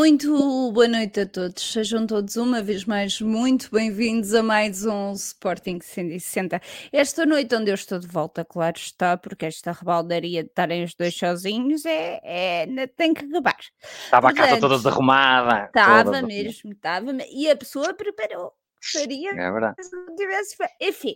Muito boa noite a todos. Sejam todos uma vez mais muito bem-vindos a mais um Sporting 160. Esta noite onde eu estou de volta, claro está, porque esta rebaldaria de estarem os dois sozinhos é, é tem que acabar. Estava a casa toda desarrumada. Estava mesmo, estava. E a pessoa preparou faria é verdade. se não tivesse Enfim,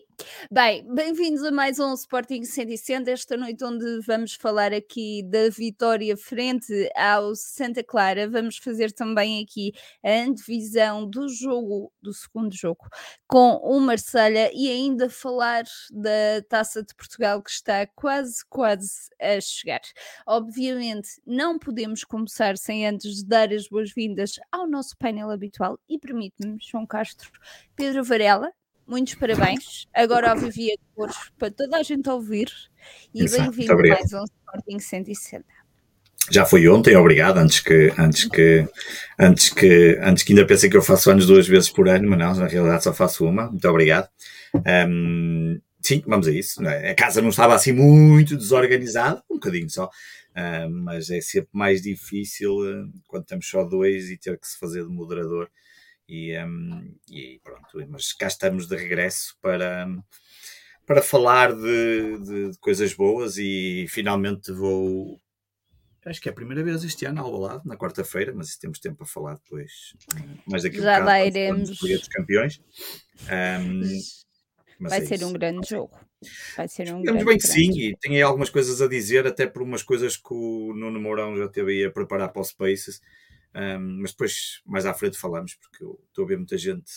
bem, bem-vindos a mais um Sporting 160, esta noite onde vamos falar aqui da vitória frente ao Santa Clara. Vamos fazer também aqui a antevisão do jogo, do segundo jogo, com o Marselha e ainda falar da Taça de Portugal que está quase, quase a chegar. Obviamente, não podemos começar sem antes dar as boas-vindas ao nosso painel habitual e permite-me, João Castro, Pedro Varela, muitos parabéns. Agora ao Vivi a cores para toda a gente ouvir. E bem-vindo a mais um Sporting 160. Já foi ontem, obrigado. Antes que, antes que, antes que, antes que ainda pensem que eu faço anos duas vezes por ano, mas não, na realidade só faço uma. Muito obrigado. Um, sim, vamos a isso. É? A casa não estava assim muito desorganizada, um bocadinho só. Mas é sempre mais difícil uh, quando estamos só dois e ter que se fazer de moderador e, um, e pronto, mas cá estamos de regresso para, para falar de, de, de, coisas boas e finalmente vou. Acho que é a primeira vez este ano ao lado, na quarta-feira, mas temos tempo para falar depois. Mais daqui Já um lá iremos. Dos campeões. Um, Vai é ser isso. um grande jogo. Vai ser um Digamos bem que sim, e tenho aí algumas coisas a dizer, até por umas coisas que o Nuno Mourão já teve aí a preparar para o Spaces um, mas depois, mais à frente, falamos, porque eu estou a ver muita gente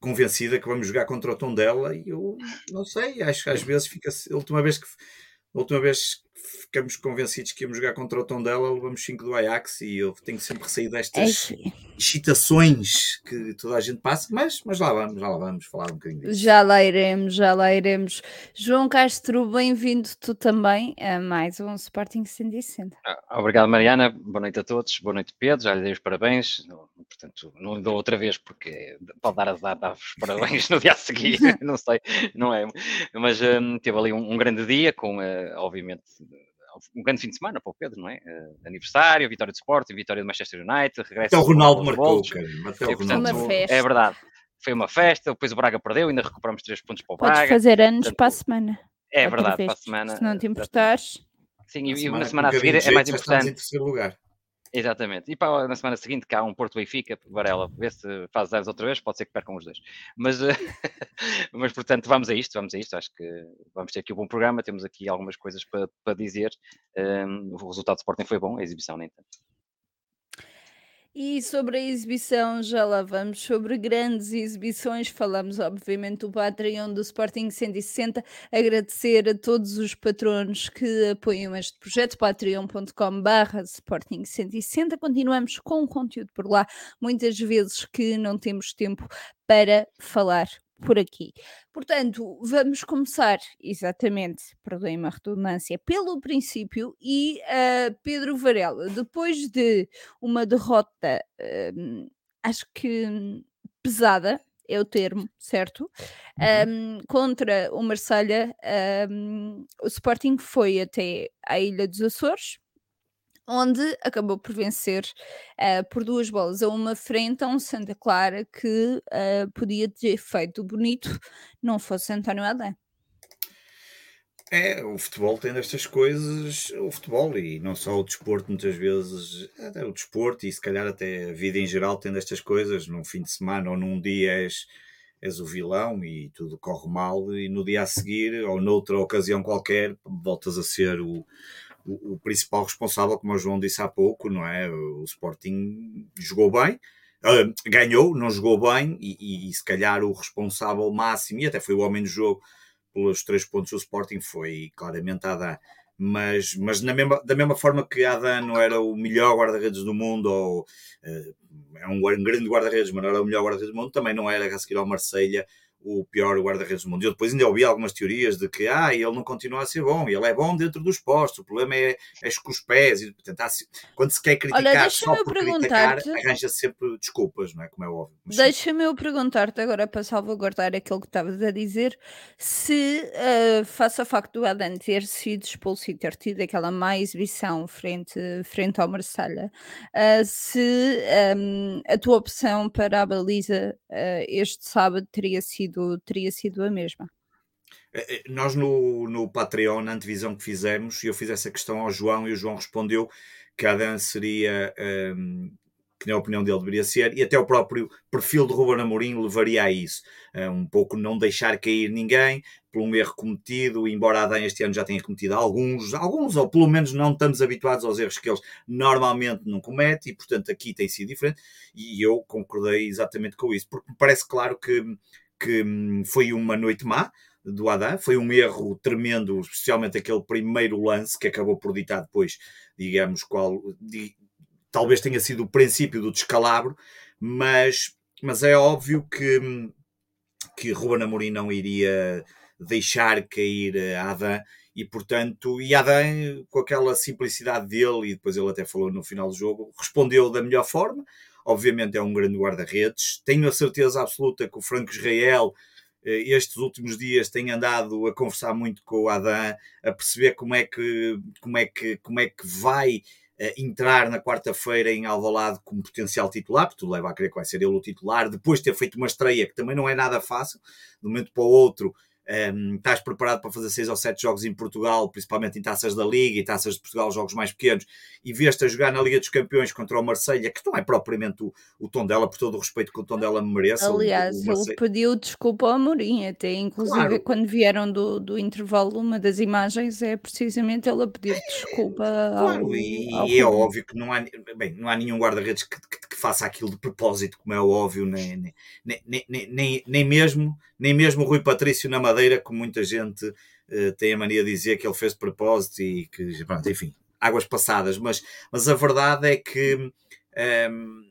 convencida que vamos jogar contra o tom dela e eu não sei, acho que às vezes fica. A última vez que, a última vez ficamos convencidos que íamos jogar contra o Tondela, levamos 5 do Ajax e eu tenho sempre receio destas é excitações que toda a gente passa, mas, mas lá vamos, já lá vamos falar um bocadinho disso. Já lá iremos, já lá iremos. João Castro, bem-vindo tu também a mais um Sporting 160. Ah, obrigado, Mariana. Boa noite a todos. Boa noite, Pedro. Já lhe dei os parabéns. Portanto, não lhe dou outra vez porque pode dar a dar os parabéns no dia a seguir. não sei, não é. Mas um, teve ali um, um grande dia com, uh, obviamente, um grande fim de semana para o Pedro, não é? Uh, aniversário, vitória de Sporting, vitória do Manchester United, regresso. Até o Ronaldo marcou, cara. Até o Ronaldo. Uma festa. É verdade. Foi uma festa, depois o Braga perdeu, ainda recuperamos três pontos para o Braga. Podes fazer anos Portanto, para a semana. É verdade, vez, para a semana. Se não te importares. Sim, e, semana, na semana a seguir é mais importante. Exatamente. E na semana seguinte cá um Porto Benfica, Varela, vê se faz zeros outra vez, pode ser que percam os dois. Mas, mas portanto, vamos a isto, vamos a isto. Acho que vamos ter aqui um bom programa, temos aqui algumas coisas para, para dizer. Um, o resultado do Sporting foi bom, a exibição nem tanto. E sobre a exibição, já lá vamos. Sobre grandes exibições, falamos obviamente do Patreon do Sporting 160. Agradecer a todos os patronos que apoiam este projeto, patreon.com/barra Sporting 160. Continuamos com conteúdo por lá, muitas vezes que não temos tempo para falar por aqui. Portanto, vamos começar exatamente, perdoem-me a redundância, pelo princípio e uh, Pedro Varela, depois de uma derrota, uh, acho que pesada, é o termo, certo? Um, contra o Marselha, um, o Sporting foi até à Ilha dos Açores, onde acabou por vencer uh, por duas bolas a uma frente a um Santa Clara que uh, podia ter feito bonito não fosse António Adé. É, o futebol tem destas coisas, o futebol e não só o desporto, muitas vezes, até o desporto e se calhar até a vida em geral tem destas coisas, num fim de semana ou num dia és, és o vilão e tudo corre mal e no dia a seguir ou noutra ocasião qualquer voltas a ser o, o, o, principal responsável, como o João disse há pouco, não é? O Sporting jogou bem, uh, ganhou, não jogou bem, e, e, e, se calhar o responsável máximo, e até foi o homem do jogo, pelos três pontos do Sporting, foi claramente Adam. Mas, mas na mesma, da mesma forma que Adam não era o melhor guarda-redes do mundo, ou uh, é um, um grande guarda-redes, mas não era o melhor guarda-redes do mundo, também não era a seguir ao Marselha o pior guarda-redes do mundo. Eu depois ainda ouvi algumas teorias de que ah, ele não continua a ser bom, ele é bom dentro dos postos, o problema é, é com os pés. E, portanto, quando se quer criticar Olha, só por criticar, arranja sempre desculpas, não é? Como é óbvio. Deixa-me eu perguntar-te agora para salvaguardar aquilo que estavas a dizer, se uh, face ao facto do Adam ter sido expulso e ter tido aquela má exibição frente, frente ao Marselha, uh, se um, ehm, a tua opção para a baliza uh, este sábado teria sido sido, teria sido a mesma. Eh, eh, nós no, no Patreon, na antevisão que fizemos, eu fiz essa questão ao João e o João respondeu que a Dan seria, um, que na opinião dele deveria ser, e até o próprio perfil de Ruben Amorim levaria a isso. Uh, um pouco não deixar cair ninguém por um erro cometido, embora a Dan este ano já tenha cometido alguns, alguns, ou pelo menos não estamos habituados aos erros que eles normalmente não cometem, e portanto aqui tem sido diferente, e eu concordei exatamente com isso, porque me parece claro que que hum, foi uma noite má do Adam, foi um erro tremendo, especialmente aquele primeiro lance que acabou por ditar depois, digamos, qual di, talvez tenha sido o princípio do descalabro, mas, mas é óbvio que, hum, que Ruben Amorim não iria deixar cair a Adam e portanto, e Adam com aquela simplicidade dele, e depois ele até falou no final do jogo, respondeu da melhor forma, obviamente é um grande guarda-redes. Tenho a certeza absoluta que o Franco Israel eh, estes últimos dias tem andado a conversar muito com o Adam, a perceber como é que, como é que, como é que vai eh, entrar na quarta-feira em Alvalade como potencial titular, porque tudo leva a crer que vai ser ele o titular, depois de ter feito uma estreia que também não é nada fácil, de um momento para o outro um, estás preparado para fazer seis ou sete jogos em Portugal, principalmente em taças da Liga e taças de Portugal, jogos mais pequenos, e vês-te a jogar na Liga dos Campeões contra o Marselha, que não é propriamente o, o tom dela, por todo o respeito que o tom dela me merece. Aliás, o, o ele pediu desculpa ao Mourinho, até inclusive claro. quando vieram do, do intervalo, uma das imagens é precisamente ele a pedir desculpa claro, ao, e, ao e é óbvio que não há, bem, não há nenhum guarda-redes que, que, que, faça aquilo de propósito, como é óbvio, nem, nem, nem, nem, nem, nem mesmo nem mesmo o Rui Patrício na Madeira, como muita gente uh, tem a mania de dizer que ele fez de propósito e que, pronto, enfim, águas passadas, mas, mas a verdade é que um, ehm,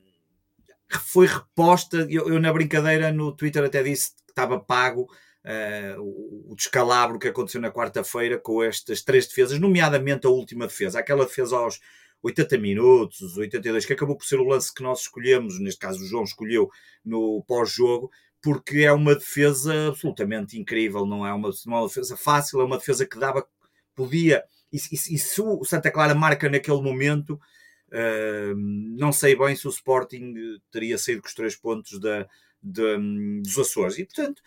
foi reposta. Eu, eu, na brincadeira no Twitter até disse que estava pago uh, o descalabro que aconteceu na quarta-feira com estas três defesas, nomeadamente a última defesa, aquela defesa aos 80 minutos, os 82, que acabou por ser o lance que nós escolhemos, neste caso o João escolheu no pós-jogo, porque é uma defesa absolutamente incrível, não é uma, é uma defesa fácil, é uma defesa que dava, podia, e, e, e se o Santa Clara marca naquele momento, uh, não sei bem se o Sporting teria saído com os três pontos da, de, dos Açores. E, portanto,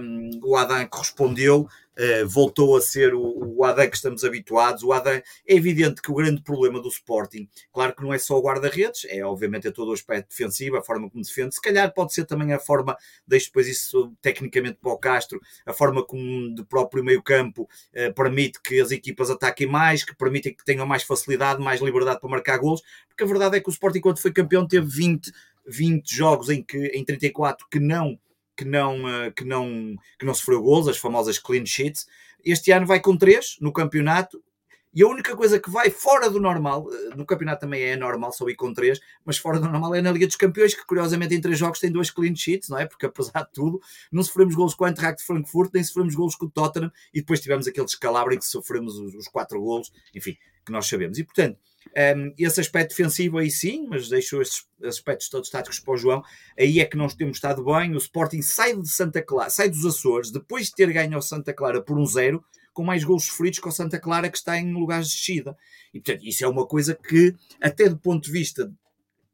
um, o Adam correspondeu, uh, voltou a ser o, o Adam que estamos habituados. O Adam, é evidente que o grande problema do Sporting, claro que não é só o guarda-redes, é obviamente é todo o aspecto defensivo, a forma como defende, se calhar pode ser também a forma, deixo depois isso tecnicamente para o Castro, a forma como de próprio meio-campo uh, permite que as equipas ataquem mais, que permite que tenham mais facilidade, mais liberdade para marcar golos, porque a verdade é que o Sporting, quando foi campeão, teve 20 20 jogos em que em 34 que não que não eh, que não que não sofreu gols, as famosas clean sheets. Este ano vai com 3 no campeonato. E a única coisa que vai fora do normal, eh, no campeonato também é normal só ir com 3, mas fora do normal é na Liga dos Campeões, que curiosamente em 3 jogos tem dois clean sheets, não é? Porque apesar de tudo, não sofremos gols com o Eintracht de Frankfurt, nem sofremos gols com o Tottenham, e depois tivemos aquele descalabro em que sofremos os, os 4 gols, enfim, que nós sabemos. E portanto, um, esse aspecto defensivo aí sim, mas deixo esses aspectos todos táticos para o João. Aí é que nós temos estado bem. O Sporting sai de Santa Clara, sai dos Açores, depois de ter ganho ao Santa Clara por um zero, com mais gols sofridos que o Santa Clara, que está em lugares de descida. E portanto, isso é uma coisa que, até do ponto de vista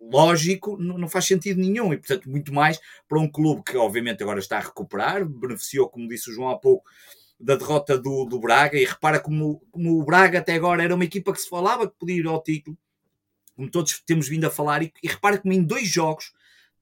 lógico, não faz sentido nenhum. E portanto, muito mais para um clube que, obviamente, agora está a recuperar, beneficiou, como disse o João há pouco da derrota do, do Braga e repara como, como o Braga até agora era uma equipa que se falava que podia ir ao título, como todos temos vindo a falar, e, e repara como em dois jogos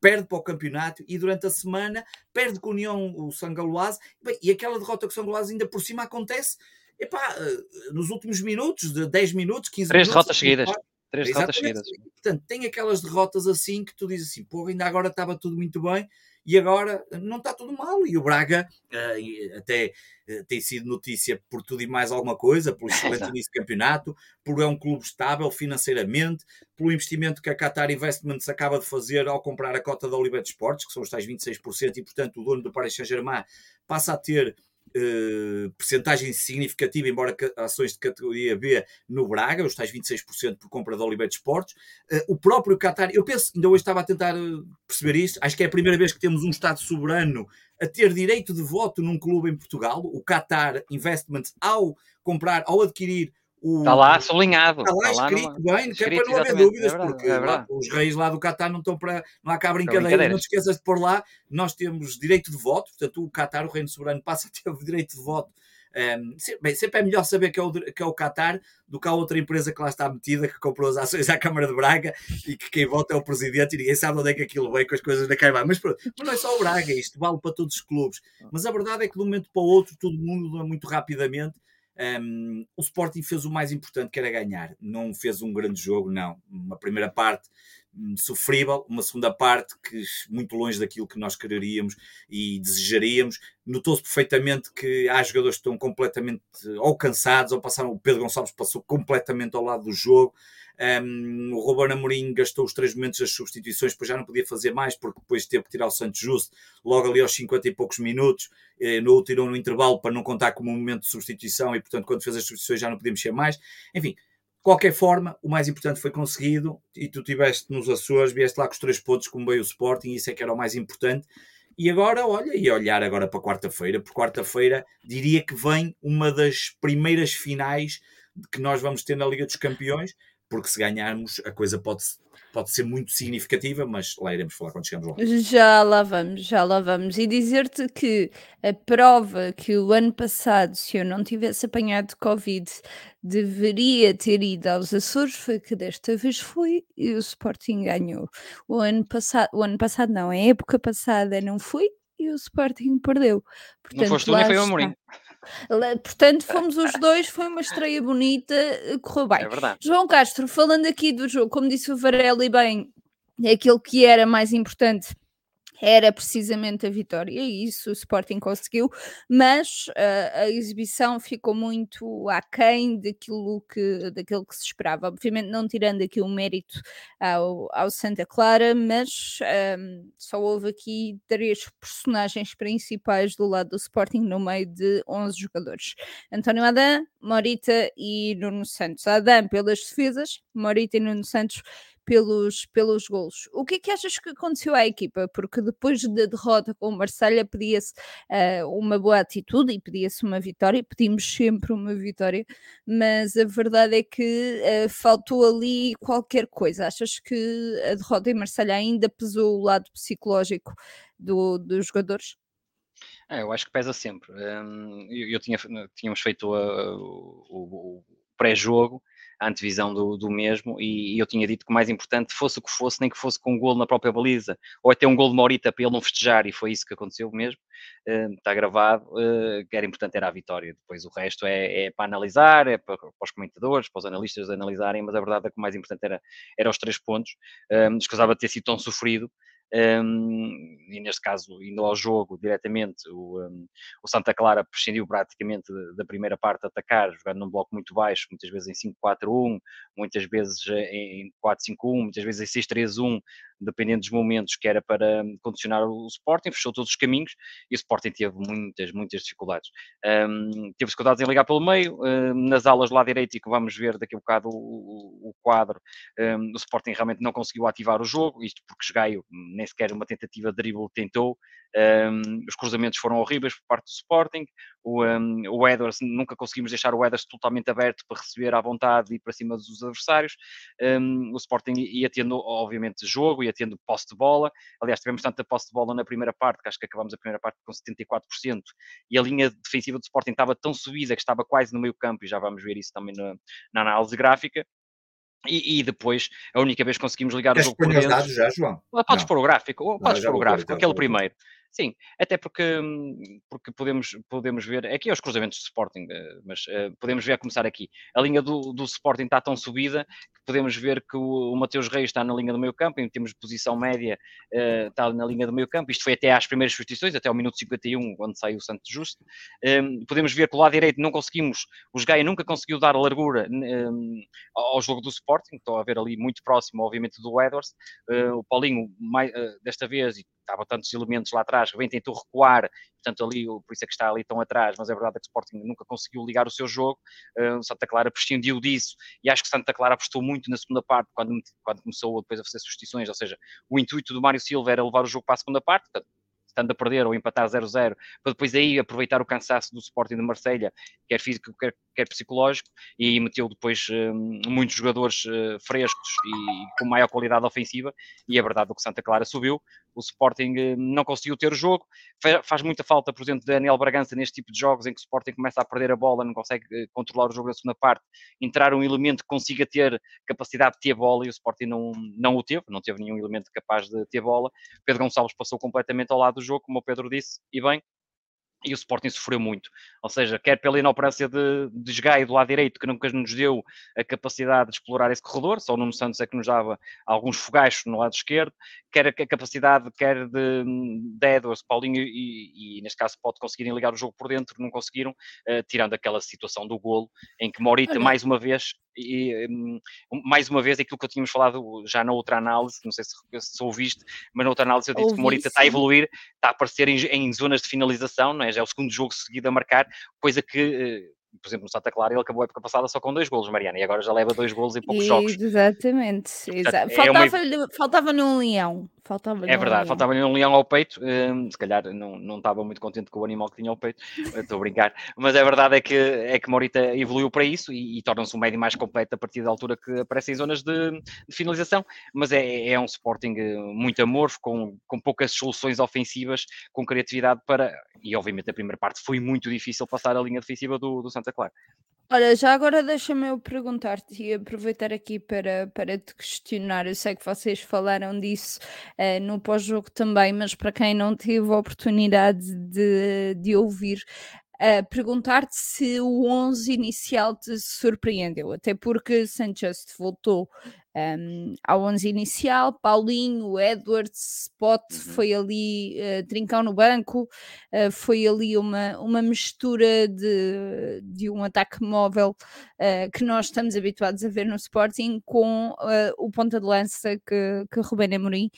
perde para o campeonato e durante a semana perde com a União o Sangaloase e aquela derrota com o Sangaloase ainda por cima acontece epá, eh, nos últimos minutos, de 10 minutos, 15 Três minutos. derrotas seguidas. Três derrotas seguidas. Portanto, tem aquelas derrotas assim que tu dizes assim, pô, ainda agora estava tudo muito bem e agora não está tudo mal. E o Braga uh, até uh, tem sido notícia por tudo e mais alguma coisa, pelo excelente início do campeonato, por é um clube estável financeiramente, pelo investimento que a Qatar Investments acaba de fazer ao comprar a cota da Olivet Sports, que são os tais 26%, e portanto o dono do Paris Saint-Germain passa a ter Uh, percentagem significativa, embora ações de categoria B no Braga, os tais 26% por compra da Oliveira Esportes. Uh, o próprio Qatar, eu penso, ainda hoje estava a tentar eh, perceber isto, acho que é a primeira vez que temos um Estado soberano a ter direito de voto num clube em Portugal, o Qatar Investments, ao comprar, ao adquirir o, está lá sublinhado. Está lá está escrito lá bem, que é para não haver dúvidas, é verdade, porque é lá, os reis lá do Qatar não estão para. Não há cá brincadeira, não te esqueças de pôr lá. Nós temos direito de voto, portanto, o Qatar, o reino soberano, passa a ter o direito de voto. Um, bem, sempre é melhor saber que é, o, que é o Qatar do que a outra empresa que lá está metida, que comprou as ações à Câmara de Braga e que quem vota é o presidente e ninguém sabe onde é que aquilo vem com as coisas da Caimã. Mas, mas não é só o Braga, isto vale para todos os clubes. Mas a verdade é que de um momento para o outro todo mundo muito rapidamente um, o Sporting fez o mais importante, que era ganhar. Não fez um grande jogo, não. Uma primeira parte hum, sofrível, uma segunda parte que muito longe daquilo que nós quereríamos e desejaríamos. Notou-se perfeitamente que há jogadores que estão completamente ou cansados, ou passaram. O Pedro Gonçalves passou completamente ao lado do jogo. Um, o Ruben Amorim gastou os três momentos das substituições, depois já não podia fazer mais, porque depois teve que tirar o Santos Justo logo ali aos 50 e poucos minutos. Eh, no tirou no intervalo para não contar como um momento de substituição e, portanto, quando fez as substituições já não podia mexer mais. Enfim, de qualquer forma, o mais importante foi conseguido e tu tiveste nos Açores, vieste lá com os três pontos, como veio o Sporting, isso é que era o mais importante. E agora, olha, e olhar agora para quarta-feira, por quarta-feira diria que vem uma das primeiras finais que nós vamos ter na Liga dos Campeões, porque se ganharmos a coisa pode, pode ser muito significativa, mas lá iremos falar quando chegamos lá. Já lá vamos, já lá vamos. E dizer-te que a prova que o ano passado, se eu não tivesse apanhado Covid, deveria ter ido aos Açores, foi que desta vez foi e o Sporting ganhou. O ano passado, o ano passado não, a época passada não foi e o Sporting perdeu. Portanto, não foste tu nem foi o Amorim. Portanto, fomos os dois, foi uma estreia bonita, eh, correu bem. É verdade. João Castro, falando aqui do jogo, como disse o Varela e bem, é aquilo que era mais importante era precisamente a vitória, e isso o Sporting conseguiu, mas uh, a exibição ficou muito aquém daquilo que, daquilo que se esperava. Obviamente, não tirando aqui o mérito ao, ao Santa Clara, mas um, ehm, só houve aqui três personagens principais do lado do Sporting no meio de 11 jogadores: António Adam, Morita e Nuno Santos. Adam pelas defesas, Morita e Nuno Santos pelos, pelos golos. O que é que achas que aconteceu à equipa? Porque depois da derrota com o Marselha pedia-se uh, uma boa atitude e pedia-se uma vitória, pedimos sempre uma vitória, mas a verdade é que uh, faltou ali qualquer coisa. Achas que a derrota em Marselha ainda pesou o lado psicológico do, dos jogadores? É, eu acho que pesa sempre. Um, eu, eu tinha, tínhamos feito a, o, o pré-jogo a antevisão do, do mesmo, e, e, eu tinha dito que o mais importante fosse o que fosse, nem que fosse com um golo na própria baliza, ou até um golo de Maurita para ele não festejar, e foi isso que aconteceu mesmo, uh, está gravado, uh, que era importante era a vitória, depois o resto é, é para analisar, é para, para, os comentadores, para os analistas analisarem, mas a verdade é que o mais importante era, era os três pontos, um, escusava de ter sido tão sofrido, um, e neste caso, indo ao jogo diretamente, o, um, o Santa Clara prescindiu praticamente da primeira parte a atacar, jogando num bloco muito baixo, muitas vezes em 5-4-1, muitas vezes em 4-5-1, muitas vezes em 6-3-1, dependendo dos momentos que era para hum, condicionar o Sporting, fechou todos os caminhos e o Sporting teve muitas, muitas dificuldades. Um, teve dificuldades em ligar pelo meio, um, nas alas lá direito, e que vamos ver daqui a bocado o, o quadro, um, o Sporting realmente não conseguiu ativar o jogo, isto porque Gaio nem sequer uma tentativa de dribble tentou, um, os cruzamentos foram horríveis por parte do Sporting. O, um, o Edwards, nunca conseguimos deixar o Edwards totalmente aberto para receber à vontade e para cima dos adversários. Um, o Sporting ia tendo, obviamente, jogo, ia tendo posse de bola. Aliás, tivemos tanta posse de bola na primeira parte, que acho que acabamos a primeira parte com 74%. E a linha defensiva do Sporting estava tão subida que estava quase no meio campo, e já vamos ver isso também na, na análise gráfica. E, e, depois, a única vez que conseguimos ligar Queres o jogo por dentro... dados já, João? Podes pôr o gráfico, podes pôr o gráfico, aquele primeiro. Sim, até porque, hum, porque podemos, podemos ver, aqui é os cruzamentos de Sporting, eh, mas uh, podemos ver a começar aqui. A linha do, do Sporting está tão subida que podemos ver que o, o Mateus Reis está na linha do meio campo, em termos de posição média, uh, está na linha do meio campo. Isto foi até às primeiras substituições, até ao minuto 51, quando saiu o Santos Justo. Um, podemos ver que o lado direito não conseguimos, os Gaia nunca conseguiu dar largura um, ao jogo do Sporting, estou a ver ali muito próximo, obviamente, do Edwards. Uh, o Paulinho, mais, desta vez, estava tantos elementos lá atrás, bem tentou recuar, portanto ali, por isso é que está ali tão atrás, mas é verdade que o Sporting nunca conseguiu ligar o seu jogo, uh, Santa Clara prescindiu disso, e acho que Santa Clara apostou muito na segunda parte, quando, quando começou depois a fazer substituições, ou seja, o intuito do Mário Silva era levar o jogo para a segunda parte, portanto, estando a perder ou empatar 0-0, para depois aí aproveitar o cansaço do Sporting de Marselha, quer físico, quer, quer psicológico, e meteu depois um, muitos jogadores uh, frescos e com maior qualidade ofensiva, e é verdade que o Santa Clara subiu, o Sporting uh, não conseguiu ter o jogo, faz muita falta, por exemplo, Daniel Bragança neste tipo de jogos em que o Sporting começa a perder a bola, não consegue uh, controlar o jogo na segunda parte, entrar um elemento que consiga ter capacidade de ter bola, e o Sporting não, não o teve, não teve nenhum elemento capaz de ter bola, Pedro Gonçalves passou completamente ao lado do jogo, como o Pedro disse, e bem, e o Sporting sofreu muito. Ou seja, quer pela inoperância de, de desgaio do lado direito, que nunca nos deu a capacidade de explorar esse corredor, só o Nuno Santos é que nos dava alguns fogachos no lado esquerdo, quer a capacidade, quer de, de Edwards, Paulinho e, e, neste caso pode conseguirem ligar o jogo por dentro, não conseguiram, uh, tirando aquela situação do golo, em que Morita, mais uma vez, e um, mais uma vez aquilo que eu tínhamos falado já na outra análise, não sei se, se ouviste, mas na outra análise eu disse Ouvi, que Morita sim. está a evoluir, está a aparecer em, em, zonas de finalização, não é? É o segundo jogo seguido a marcar, coisa que uh, por exemplo, no Santa Clara ele acabou a época passada só com dois golos, Mariana, e agora já leva dois golos em poucos jogos. Exatamente. Faltava-lhe é uma... faltava um leão. Faltava é verdade, um faltava-lhe um leão ao peito. Um, se calhar não, não estava muito contente com o animal que tinha ao peito, estou a brincar. Mas a verdade é que, é que Morita evoluiu para isso e, e torna-se um médio mais completo a partir da altura que aparece em zonas de, de finalização. Mas é, é um Sporting eh, muito amorfo, com, com poucas soluções ofensivas, com criatividade para. E obviamente a primeira parte foi muito difícil passar a linha defensiva do, do Santa Clara. Olha, já agora deixa-me eu perguntar-te e aproveitar aqui para, para te questionar. Eu sei que vocês falaram disso uh, no pós-jogo também, mas para quem não teve a oportunidade de, de ouvir, uh, perguntar-te se o 11 inicial te surpreendeu, até porque Sanchez voltou um, ao 11 inicial, Paulinho, Edwards, Spot uhum. foi ali, uh, Trincão no banco, uh, foi ali uma, uma mistura de, de um ataque móvel uh, que nós estamos habituados a ver no Sporting com o ponta de lança que, que Rubén Amorim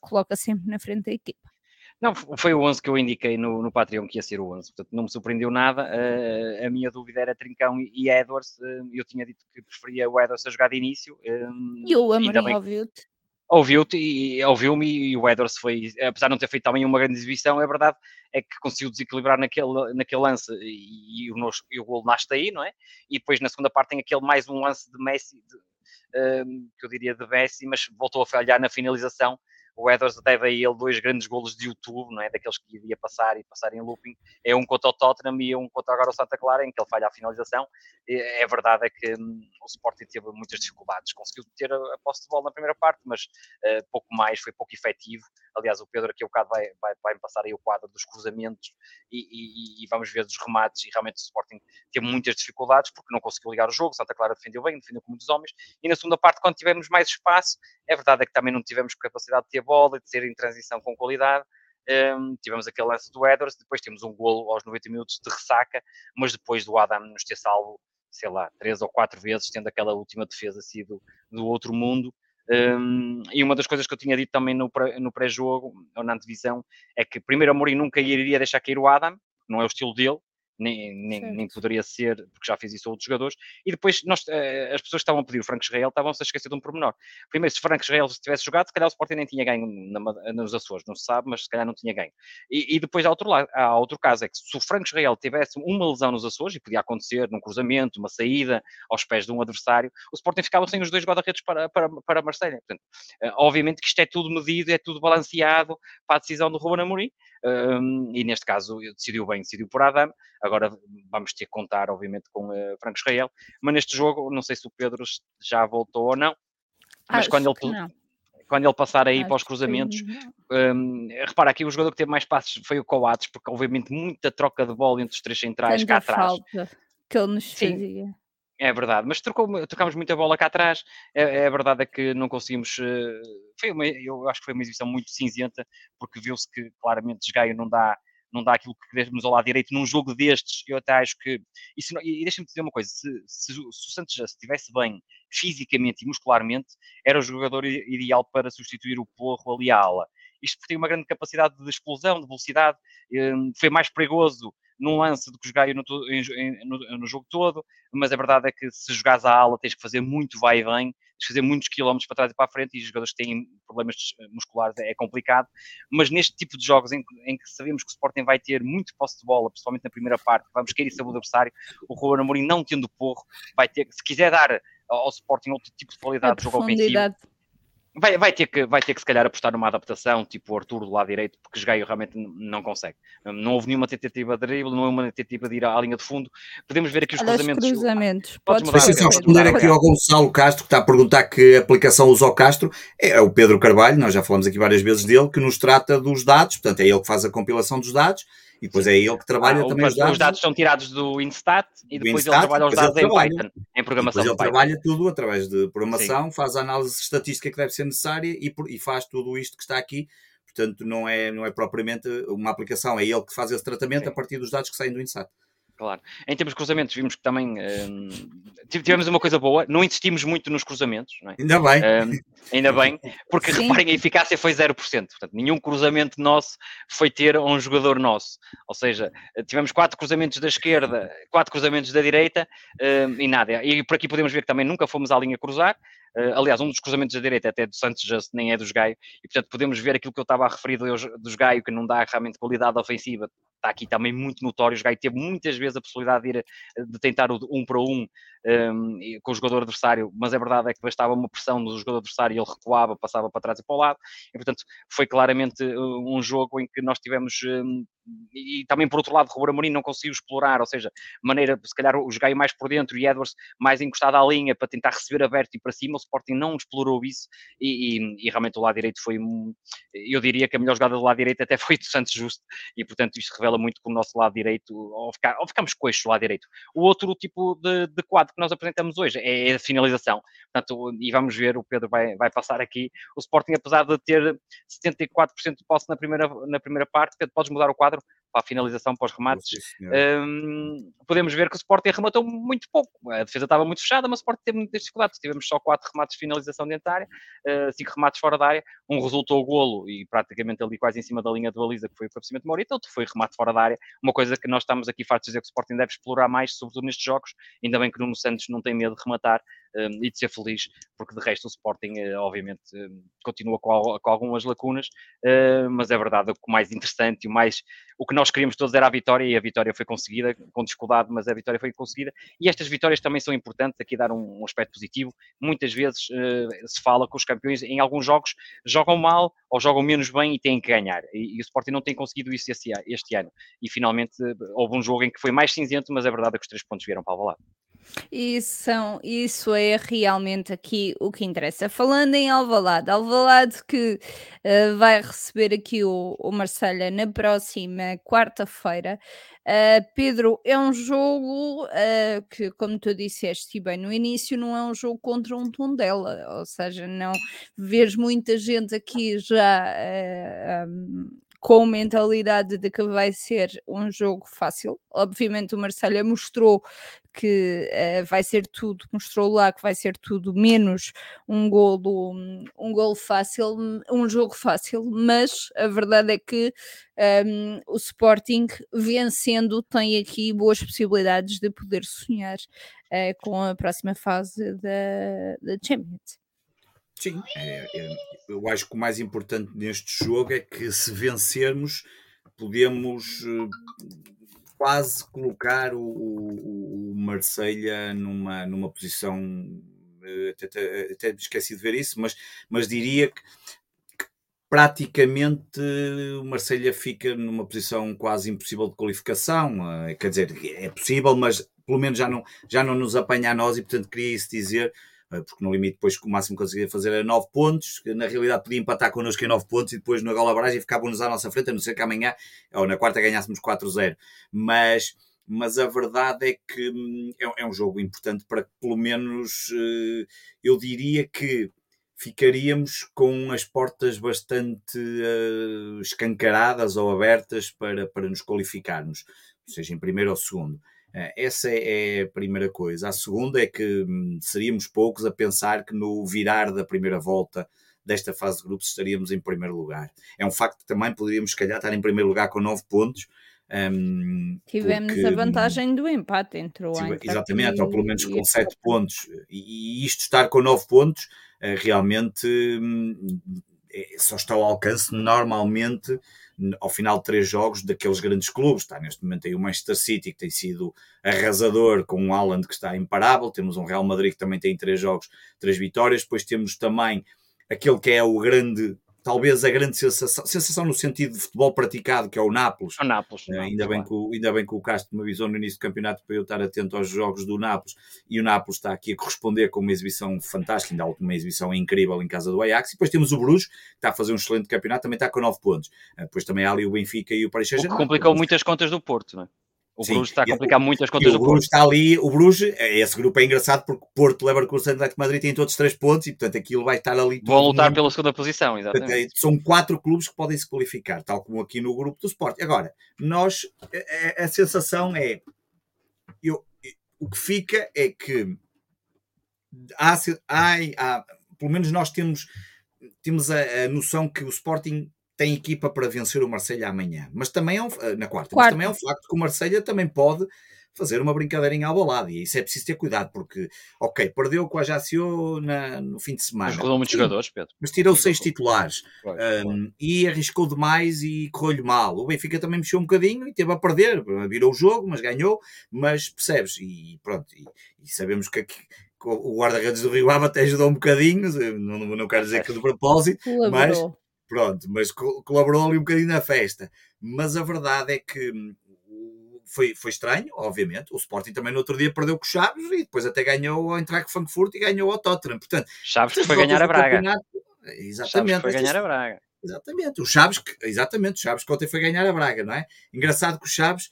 coloca sempre na frente da equipa. Não, foi o 11 que eu indiquei no, no Patreon que ia ser o 11, portanto não me surpreendeu nada. Uh, a minha dúvida era Trincão e Edwards. Uh, eu tinha dito que preferia o Edwards a jogar de início. Uh, e o Amorim ouviu-te? Ouviu-te e ouviu-me e o Edwards foi, apesar de não ter feito também uma grande exibição, é verdade, é que conseguiu desequilibrar naquele, naquele lance e, e, o, e o gol nasce daí, não é? E depois na segunda parte tem aquele mais um lance de Messi, de, que eu diria de Messi, mas voltou a falhar na finalização o Edwards deve a ele dois grandes golos de YouTube, não é? Daqueles que iria passar e passar em looping. É um contra o Tottenham e um contra agora o Santa Clara, em que ele falha a finalização. É verdade é que hum, o Sporting teve muitas dificuldades. Conseguiu ter a, posse de bola na primeira parte, mas uh, pouco mais, foi pouco efetivo. Aliás, o Pedro aqui o bocado vai, vai, vai passar aí o quadro dos cruzamentos e, e, e, vamos ver dos remates. E realmente o Sporting teve muitas dificuldades porque não conseguiu ligar o jogo. Santa Clara defendeu bem, defendeu com muitos homens. E na segunda parte, quando tivemos mais espaço, é verdade é que também não tivemos capacidade de ter bola, de ser em transição com qualidade. Um, tivemos aquele lance do Edwards, depois temos um golo aos 90 minutos de ressaca, mas depois do Adam nos ter salvo, sei lá, três ou quatro vezes, tendo aquela última defesa sido do outro mundo. Um, e uma das coisas que eu tinha dito também no, pré-jogo, ou na antevisão, é que primeiro a Mourinho nunca iria deixar cair o Adam, não é o estilo dele, nem, nem, nem, poderia ser, porque já fiz isso a outros jogadores. E depois nós, uh, as pessoas que estavam a pedir o Franco Israel estavam-se a esquecer de um pormenor. Primeiro, se Franco Israel tivesse jogado, se calhar o Sporting nem tinha ganho na, nos Açores, não se sabe, mas se calhar não tinha ganho. E, e depois há outro, lado, há outro caso, é que se o Franco Israel tivesse uma lesão nos Açores, e podia acontecer num cruzamento, uma saída aos pés de um adversário, o Sporting ficava sem os dois guarda-redes para, para, para Marselha. Portanto, uh, obviamente que isto é tudo medido, é tudo balanceado para a decisão do Ruben Amorim, um, e neste caso decidiu bem, decidiu por Adam. Agora vamos ter que contar, obviamente, com uh, Franco Israel. Mas neste jogo, não sei se o Pedro já voltou ou não, mas Acho quando ele. Quando ele passar aí Acho para os cruzamentos. Um, repara, aqui o jogador que teve mais passos foi o Coates, porque obviamente muita troca de bola entre os três centrais Tanta cá atrás. falta que ele nos Sim. É verdade, mas trocámos muita bola cá atrás. É, é verdade é que não conseguimos. Uh, foi uma, eu acho que foi uma exibição muito cinzenta, porque viu-se que claramente Desgaio não dá, não dá aquilo que queremos ao lado direito num jogo destes. Eu até acho que. E, e deixa-me dizer uma coisa: se, se, se o Santos já estivesse bem fisicamente e muscularmente, era o jogador ideal para substituir o Porro ali à ala. Isto tem uma grande capacidade de explosão, de velocidade, um, foi mais perigoso num lance do que jogar no, no, no, jogo todo, mas a verdade é que se jogares à ala tens que fazer muito vai e vem, tens que fazer muitos quilómetros para trás e para a frente e os jogadores que têm problemas musculares é, complicado, mas neste tipo de jogos em, em, que sabemos que o Sporting vai ter muito posse de bola, principalmente na primeira parte, vamos querer saber o adversário, o Ruben Amorim não tendo porro, vai ter, se quiser dar ao Sporting outro tipo de qualidade de jogo ofensivo, Vai, vai, ter que, vai ter que, se calhar, apostar numa adaptação, tipo o Arthur do lado direito, porque Gaio realmente não consegue. Não houve nenhuma tentativa de drible, não houve uma tentativa de ir à, linha de fundo. Podemos ver aqui os cruzamentos. cruzamentos. Deixa só responder aqui ao Gonçalo Castro, que está a perguntar que aplicação usa o Castro. É o Pedro Carvalho, nós já falamos aqui várias vezes dele, que nos trata dos dados, portanto, é ele que faz a compilação dos dados e depois é ele que trabalha ah, também os dados. Os dados são tirados do Instat e depois Instat, ele trabalha os dados em Python, em programação. Depois ele trabalha tudo através de programação, Sim. faz a análise estatística que deve ser necessária e, e faz tudo isto que está aqui. Portanto, não é, não é propriamente uma aplicação, é ele que faz esse tratamento Sim. a partir dos dados que saem do Instat. Claro. Em termos de cruzamentos, vimos que também um, tivemos uma coisa boa, não insistimos muito nos cruzamentos. É? Ainda bem. Um, ainda bem, porque Sim. reparem, a eficácia foi 0%. Portanto, nenhum cruzamento nosso foi ter um jogador nosso. Ou seja, tivemos quatro cruzamentos da esquerda, quatro cruzamentos da direita um, e nada. E por aqui podemos ver que também nunca fomos à linha cruzar. Uh, aliás, um dos cruzamentos da direita até do Santos Just nem é dos Gaio, e portanto podemos ver aquilo que eu estava a referir dos, Gaio, que não dá realmente qualidade ofensiva, está aqui também muito notório. O Gaio teve muitas vezes a possibilidade de, ir, de tentar o um para um, um com o jogador adversário, mas a verdade é que bastava uma pressão do jogador adversário e ele recuava, passava para trás e para o lado, e portanto foi claramente uh, um jogo em que nós tivemos um, e também por outro lado Ruben Amorim não conseguiu explorar, ou seja, maneira, se calhar o Gaio mais por dentro e Edwards mais encostado à linha para tentar receber aberto e para cima, Sporting não explorou isso e, e, e, realmente o lado direito foi, eu diria que a melhor jogada do lado direito até foi do Santos Justo e portanto isto revela muito que o nosso lado direito, ou, ficar, ou ficamos coxos do lado direito. O outro tipo de, de quadro que nós apresentamos hoje é a finalização, portanto, e vamos ver, o Pedro vai, vai passar aqui, o Sporting apesar de ter 74% de posse na primeira, na primeira parte, Pedro, podes mudar o quadro, para a finalização, para os remates, um, podemos ver que o Sporting arrematou muito pouco. A defesa estava muito fechada, mas o Sporting teve muitas dificuldades. Tivemos só quatro remates de finalização dentro da área, uh, cinco remates fora da área. Um resultou o golo e praticamente ali quase em cima da linha de baliza, que foi o cabeceamento de Morita, outro foi remate fora da área. Uma coisa que nós estamos aqui fartos de dizer que o Sporting deve explorar mais, sobretudo nestes jogos. Ainda bem que Nuno Santos não tem medo de rematar um, e de ser feliz, porque de resto o Sporting, uh, obviamente, uh, continua com, com, algumas lacunas, uh, mas é verdade, o mais interessante e o mais. O que nós queríamos todos era a vitória e a vitória foi conseguida, com dificuldade, mas a vitória foi conseguida. E estas vitórias também são importantes, aqui dar um, um aspecto positivo. Muitas vezes se fala que os campeões, em alguns jogos, jogam mal ou jogam menos bem e têm que ganhar. E, e o Sporting não tem conseguido isso este, este ano. E finalmente houve um jogo em que foi mais cinzento, mas a verdade é que os três pontos vieram para o lado. E são, isso é realmente aqui o que interessa. Falando em Alvalade, Alvalade que uh, vai receber aqui o, o Marselha na próxima quarta-feira. Uh, Pedro, é um jogo uh, que, como tu disseste bem no início, não é um jogo contra um Tondela, ou seja, não vês muita gente aqui já um, com mentalidade de que vai ser um jogo fácil. Obviamente o Marselha mostrou que uh, vai ser tudo, mostrou lá que vai ser tudo menos um golo, um golo fácil, um jogo fácil, mas a verdade é que um, ehm, o Sporting vencendo tem aqui boas possibilidades de poder sonhar uh, com a próxima fase da, da Champions. Sim, é, é, eu acho que o mais importante neste jogo é que se vencermos podemos uh, quase colocar o, o, o Marselha numa, numa posição. Eh, até, até, esqueci de ver isso, mas, mas diria que, praticamente o Marselha fica numa posição quase impossível de qualificação. Eh, quer dizer, é possível, mas pelo menos já não, já não nos apanha a nós e, portanto, queria isso dizer eh, porque no limite depois o máximo que conseguia fazer era 9 pontos, que na realidade podia empatar connosco em 9 pontos e depois na gola ficavam-nos à nossa frente, a não ser que amanhã ou na quarta ganhássemos 4-0. Mas, mas a verdade é que hum, é, é um jogo importante para que pelo menos eh, eu diria que ficaríamos com as portas bastante uh, escancaradas ou abertas para, para nos qualificarmos, seja em primeiro ou segundo. Uh, essa é, é a primeira coisa. A segunda é que hum, seríamos poucos a pensar que no virar da primeira volta desta fase de grupos estaríamos em primeiro lugar. É um facto que também poderíamos, se calhar, estar em primeiro lugar com nove pontos. Um, Tivemos porque, a vantagem do empate entre o sim, Exatamente, ou pelo menos com sete pontos. E, e isto estar com nove pontos eh, realmente hum, só está ao alcance normalmente ao final de três jogos daqueles grandes clubes. Está neste momento aí o Manchester City, que tem sido arrasador, com um Haaland que está imparável. Temos um Real Madrid que também tem três jogos, três vitórias. Depois temos também aquele que é o grande talvez a grande sensação, sensação no sentido de futebol praticado, que é o Nápoles. O Nápoles. Uh, ainda, bem que o, ainda bem que o Castro me avisou no início do campeonato para eu estar atento aos jogos do Nápoles e o Nápoles está aqui a corresponder com uma exibição fantástica, ainda uma exibição incrível em casa do Ajax. E depois temos o Bruges, que está a fazer um excelente campeonato, também está com 9 pontos. Uh, depois também há ali o Benfica e o Paris Saint-Germain. Complicou muitas contas do Porto, não é? O Sim. Bruges está a complicar muito as contas do Porto. está ali, o Bruges, é, esse grupo é engraçado porque Porto, Leverkusen e Atlético Madrid têm todos três pontos e portanto aquilo vai estar ali. Vão lutar pela segunda posição, exatamente. É, são quatro clubes que podem se qualificar, tal como aqui no grupo do Sport. Agora, nós, a, é, a sensação é, eu, o que fica é que há, há, há pelo menos nós temos, temos a, a noção que o Sporting tem equipa para vencer o Marselha amanhã, mas também é um, eh, na quarta, mas também é um facto que o Marselha também pode fazer uma brincadeirinha ao lado e isso é preciso ter cuidado porque, ok, perdeu com a Ajaccio no fim de semana. Mas rodou muitos Sim, jogadores, Pedro. Mas tirou seis titulares. Um, e arriscou demais e correu-lhe mal. O Benfica também mexeu um bocadinho e teve a perder, virou o jogo, mas ganhou, mas percebes, e pronto, e, e sabemos que aqui, o guarda-redes do Rio Ave até ajudou um bocadinho, não, não quero dizer que de propósito, mas Pronto, mas colaborou ali um bocadinho na festa. Mas a verdade é que hum, foi, foi estranho, obviamente. O Sporting também no outro dia perdeu com o Chaves e depois até ganhou ao Eintracht Frankfurt e ganhou ao Tottenham. Portanto, Chaves que foi ganhar a Braga. Exatamente. Chaves foi ganhar a Braga. Exatamente. O Chaves, que, exatamente, o Chaves que ontem foi ganhar a Braga, não é? Engraçado que o Chaves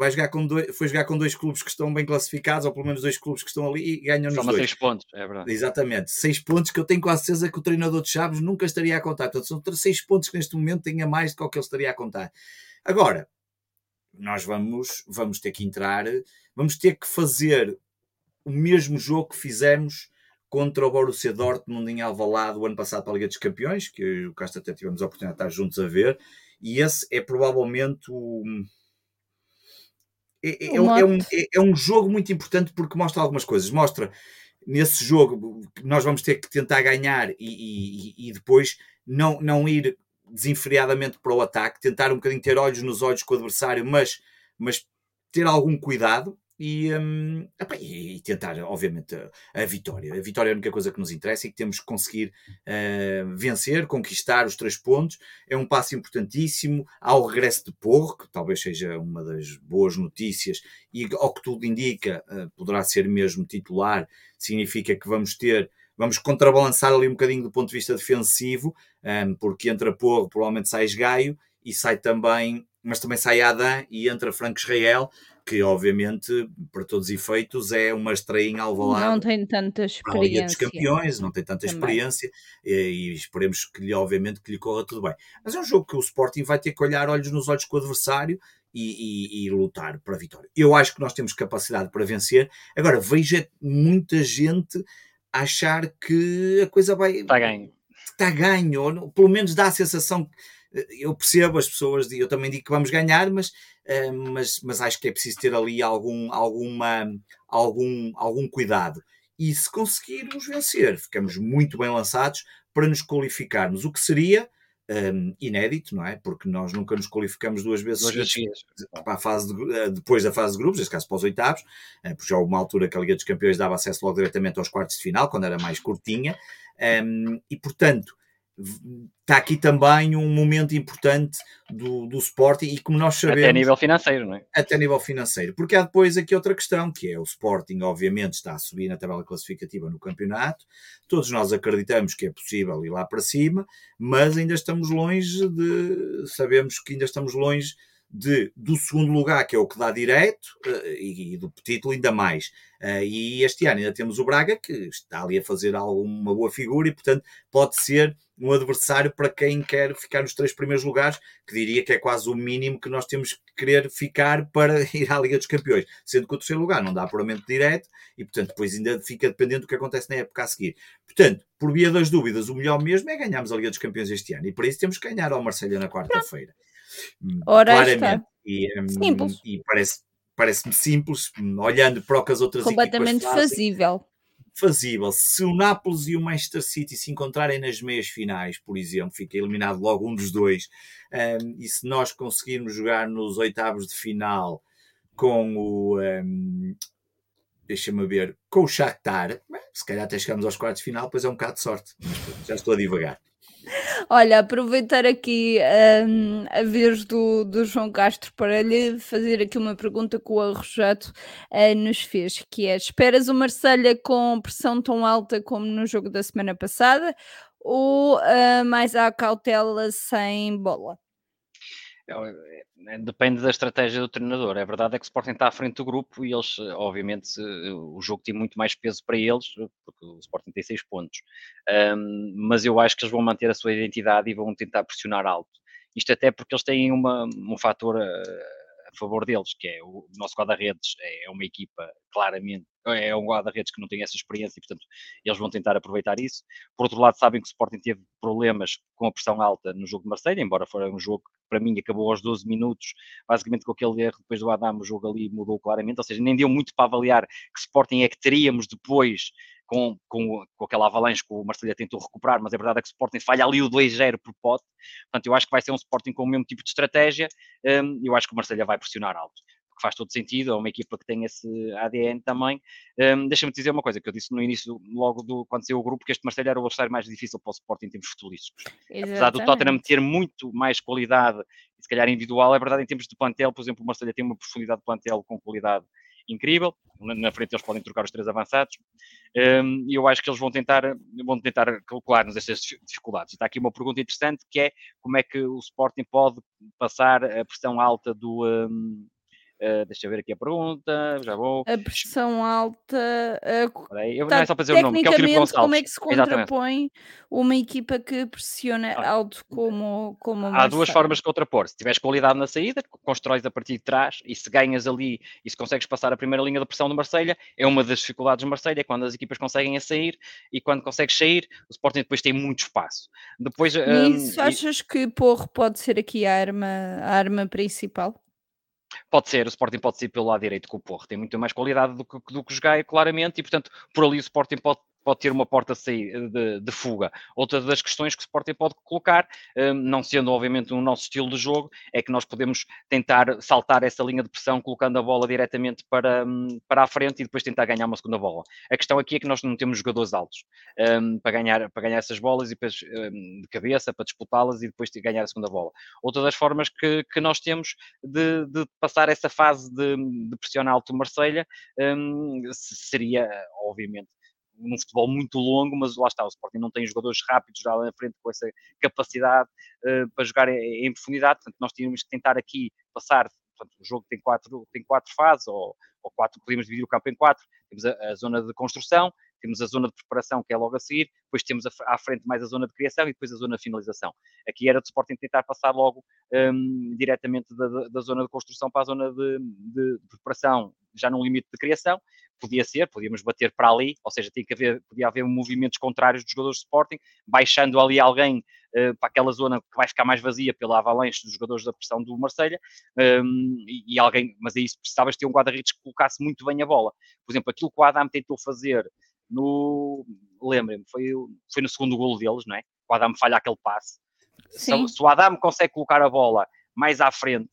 vai jogar com dois, foi jogar com dois clubes que estão bem classificados, ou pelo menos dois clubes que estão ali e ganham nos dois. seis pontos, é verdade. Exatamente, seis pontos que eu tenho quase certeza que o treinador de Chaves nunca estaria a contar. Portanto, são seis pontos que neste momento tem a mais do que ele estaria a contar. Agora, nós vamos, vamos ter que entrar, vamos ter que fazer o mesmo jogo que fizemos contra o Borussia Dortmund em Alvalade o ano passado para a Liga dos Campeões, que o Castro até tivemos a oportunidade de estar juntos a ver, e esse é provavelmente o é, é, um, é, é, um jogo muito importante porque mostra algumas coisas. Mostra nesse jogo que nós vamos ter que tentar ganhar e, e, e, depois não, não ir desenfreadamente para o ataque, tentar um bocadinho ter olhos nos olhos com o adversário, mas, mas ter algum cuidado e, um, e, tentar, obviamente, a, a, vitória. A vitória é a única coisa que nos interessa e que temos que conseguir uh, vencer, conquistar os três pontos. É um passo importantíssimo. ao regresso de Porro, que talvez seja uma das boas notícias, e ao que tudo indica, uh, poderá ser mesmo titular. Significa que vamos ter vamos contrabalançar ali um bocadinho do ponto de vista defensivo, um, porque entra Porro, provavelmente sai Gaio e sai também, mas também sai Adam e entra Franco Israel, que obviamente, para todos os efeitos, é uma estreia em Alvalade. Não tem tanta experiência. dos Campeões, não tem tanta Também. experiência e, e, esperemos que lhe, obviamente, que lhe corra tudo bem. Mas é um jogo que o Sporting vai ter que olhar olhos nos olhos com o adversário e, e, e, lutar para a vitória. Eu acho que nós temos capacidade para vencer. Agora, veja muita gente achar que a coisa vai. Está ganho. Está ganho, ou pelo menos dá a sensação que eu percebo as pessoas, eu também digo que vamos ganhar, mas, mas, mas acho que é preciso ter ali algum, alguma, algum, algum cuidado. E se conseguirmos vencer, ficamos muito bem lançados para nos qualificarmos, o que seria um, inédito, não é? Porque nós nunca nos qualificamos duas vezes, duas para a fase de, eh, depois da fase de grupos, neste caso para os oitavos, eh, porque já houve uma altura que a Liga dos Campeões dava acesso logo diretamente aos quartos de final, quando era mais curtinha, um, e portanto está aqui também um momento importante do, do Sporting e como nós sabemos... Até a nível financeiro, não é? Até a nível financeiro. Porque há depois aqui outra questão, que é o Sporting obviamente está a subir na tabela classificativa no campeonato, todos nós acreditamos que é possível ir lá para cima, mas ainda estamos longe de... sabemos que ainda estamos longe de, do segundo lugar, que é o que dá direito, eh, e, e do título ainda mais. Uh, e este ano ainda temos o Braga, que está ali a fazer alguma boa figura e, portanto, pode ser um adversário para quem quer ficar nos três primeiros lugares, que diria que é quase o mínimo que nós temos que querer ficar para ir à Liga dos Campeões, sendo que o terceiro lugar não dá puramente direto e, portanto, depois ainda fica dependendo do que acontece na época a seguir. Portanto, por via das dúvidas, o melhor mesmo é ganharmos a Liga dos Campeões este ano e para isso temos que ganhar ao Marselha na quarta-feira. Ora claramente. E, um, e parece, parece-me simples, olhando para o que as outras Completamente fazem, fazível. Fazível. Se o Nápoles e o Manchester City se encontrarem nas meias finais, por exemplo, fica eliminado logo um dos dois, um, e se nós conseguirmos jogar nos oitavos de final com o. Um, deixa-me ver, com o Shakhtar, se calhar até chegamos aos quartos de final, depois é um bocado de sorte, já estou a divagar. Olha, aproveitar aqui hum, a vez do, do João Castro para lhe fazer aqui uma pergunta que o Arrojato uh, nos fez, que é, esperas o Marselha com pressão tão alta como no jogo da semana passada ou uh, mais à cautela sem bola? É, depende da estratégia do treinador. A verdade é que o Sporting está à frente do grupo e eles, obviamente, o jogo tem muito mais peso para eles, porque o Sporting tem seis pontos. Um, mas eu acho que eles vão manter a sua identidade e vão tentar pressionar alto. Isto até porque eles têm uma, um fator a, favor deles, que é o nosso guarda-redes é uma equipa claramente é um guarda-redes que não tem essa experiência e, portanto, eles vão tentar aproveitar isso. Por outro lado, sabem que o Sporting teve problemas com a pressão alta no jogo de Marseille, embora fora um jogo que, para mim, acabou aos 12 minutos, basicamente com aquele erro depois do Adam, o jogo ali mudou claramente, ou seja, nem deu muito para avaliar que Sporting é que teríamos depois com, com, com aquela avalanche que o Marseille tentou recuperar, mas a verdade é que o Sporting falha ali o 2-0 por pote, portanto eu acho que vai ser um Sporting com o mesmo tipo de estratégia, um, eu acho que o Marseille vai pressionar alto faz todo sentido, é uma equipa que tem esse ADN também. Um, Deixa-me dizer uma coisa que eu disse no início, logo do, quando saiu o grupo, que este Marseille era o adversário mais difícil para o Sporting em termos futebolísticos. Apesar do Tottenham ter muito mais qualidade, se calhar individual, é verdade em termos de plantel, por exemplo, o Marseille tem uma profundidade de plantel com qualidade incrível. Na frente eles podem trocar os três avançados. Um, e eu acho que eles vão tentar, vão tentar calcular-nos estas dificuldades. Está aqui uma pergunta interessante que é como é que o Sporting pode passar a pressão alta do, um, Uh, deixa eu ver aqui a pergunta, já vou. A pressão alta. Uh, eu, tá, não é só dizer o nome, que é o Filipe Gonçalves. Como é que se contrapõe Exatamente. uma equipa que pressiona ah, alto como, como Há duas formas de contrapor. Se tiveres qualidade na saída, constróis a partir de trás e se ganhas ali e se consegues passar a primeira linha de pressão do Marselha, é uma das dificuldades do Marselha, é quando as equipas conseguem a sair e quando consegues sair, o Sporting depois tem muito espaço. Depois, e um, isso, achas e... que Porro pode ser aqui a arma, a arma principal? Pode ser, o Sporting pode ser pelo lado direito com o Porro, tem muito mais qualidade do que, do que o Gaia, claramente, e portanto, por ali o Sporting pode pode ter uma porta de, de, fuga. Outra das questões que o Sporting pode colocar, hum, não sendo obviamente o nosso estilo de jogo, é que nós podemos tentar saltar essa linha de pressão colocando a bola diretamente para, hum, para a frente e depois tentar ganhar uma segunda bola. A questão aqui é que nós não temos jogadores altos um, para, ganhar, para ganhar essas bolas e depois um, de cabeça, para disputá-las e depois ganhar a segunda bola. Outra das formas que, que nós temos de, de passar essa fase de, de pressionar alto Marselha seria, obviamente, num futebol muito longo, mas lá está, o Sporting não tem jogadores rápidos já lá na frente com essa capacidade uh, para jogar em, em, profundidade, portanto nós tínhamos que tentar aqui passar, portanto, o jogo tem quatro, tem quatro fases, ou, ou quatro, podemos dividir o campo em quatro, temos a, a zona de construção, temos a zona de preparação, que é logo a seguir, depois temos à frente mais a zona de criação e depois a zona de finalização. Aqui era do Sporting tentar passar logo um, diretamente da, da, zona de construção para a zona de, de, de, preparação, já no limite de criação. Podia ser, podíamos bater para ali, ou seja, tinha que haver, podia haver movimentos contrários dos jogadores de Sporting, baixando ali alguém uh, para aquela zona que vai ficar mais vazia pela avalanche dos jogadores da pressão do Marselha um, e, e, alguém, mas aí precisavas ter um guarda-redes que colocasse muito bem a bola. Por exemplo, aquilo que o Adam tentou fazer no. Lembrem-me, foi, foi no segundo golo deles, não é? O Adam falha aquele passe. Se, se, o Adam consegue colocar a bola mais à frente,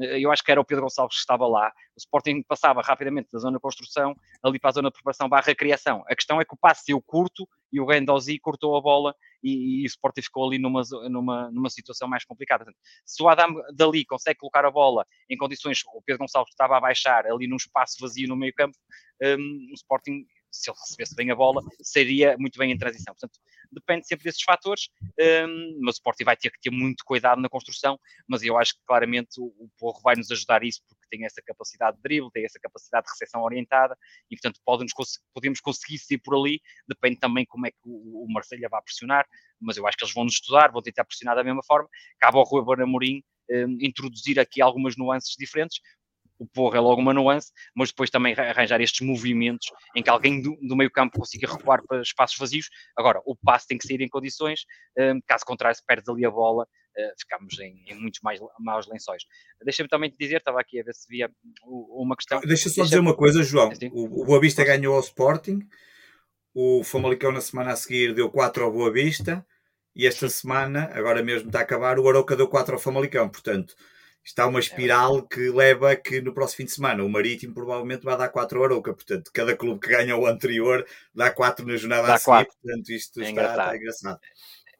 eh, eu acho que era o Pedro Gonçalves que estava lá, o Sporting passava rapidamente da zona de construção ali para a zona de preparação barra criação. A questão é que o passe deu curto e o Gendozi cortou a bola e, e, o Sporting ficou ali numa, numa, numa situação mais complicada. Portanto, se o Adam dali consegue colocar a bola em condições, o Pedro Gonçalves estava a baixar ali num espaço vazio no meio campo, um, o Sporting se ele recebesse bem a bola, seria muito bem em transição. Portanto, depende sempre desses fatores, um, mas o Sporting vai ter que ter muito cuidado na construção, mas eu acho que claramente o, o Porro vai nos ajudar isso, porque tem essa capacidade de drible, tem essa capacidade de recepção orientada, e portanto podemos, podemos conseguir sair por ali, depende também como é que o, o vai pressionar, mas eu acho que eles vão nos estudar, vão tentar pressionar da mesma forma, cabe ao Rui Amorim um, introduzir aqui algumas nuances diferentes, o porro é logo uma nuance, mas depois também arranjar estes movimentos em que alguém do, do meio campo consiga recuar para espaços vazios. Agora, o passe tem que sair em condições, um, caso contrário, se perdes ali a bola, uh, ficamos em, em, muitos mais maus lençóis. Deixa-me também te dizer, estava aqui a ver se via uma questão. Deixa só Deixa dizer uma coisa, João. O, o Boa Vista ganhou ao Sporting, o Famalicão na semana a seguir deu 4 ao Boa Vista, e esta semana, agora mesmo está a acabar, o Aroca deu 4 ao Famalicão. Portanto, está uma é espiral que leva a que no próximo fim de semana o Marítimo provavelmente vai dar 4 ao Arouca. Portanto, cada clube que ganha o anterior dá 4 na jornada dá a seguir. Quatro. Portanto, isto é está, engraçado. está engraçado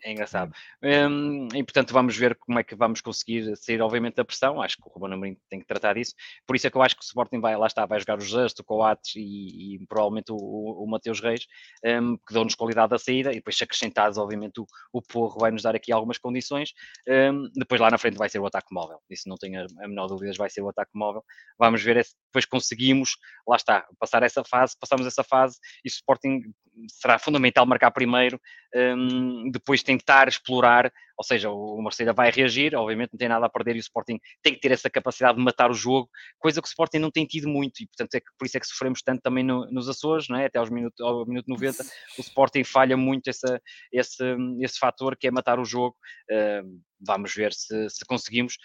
é engraçado. Um, e portanto vamos ver como é que vamos conseguir sair, obviamente, da pressão. Acho que o Ruben Amorim tem que tratar disso. Por isso é que eu acho que o Sporting vai, lá está, vai jogar o Justo, o Coates e, e provavelmente o, o, o Mateus Reis, um, que dão-nos qualidade da saída. E depois, se acrescentados, obviamente, o, o Porro vai nos dar aqui algumas condições. Um, depois lá na frente vai ser o ataque móvel. Isso não tenho a menor dúvida, vai ser o ataque móvel. Vamos ver se depois conseguimos, lá está, passar essa fase, passamos essa fase e o Sporting será fundamental marcar primeiro, um, depois tentar explorar, ou seja, o Marseille vai reagir, obviamente não tem nada a perder e o Sporting tem que ter essa capacidade de matar o jogo, coisa que o Sporting não tem tido muito e portanto é que, por isso é que sofremos tanto também no, nos Açores, é? até aos minuto, ao minuto 90, o Sporting falha muito essa, esse, esse fator que é matar o jogo. Um, vamos ver se, se conseguimos.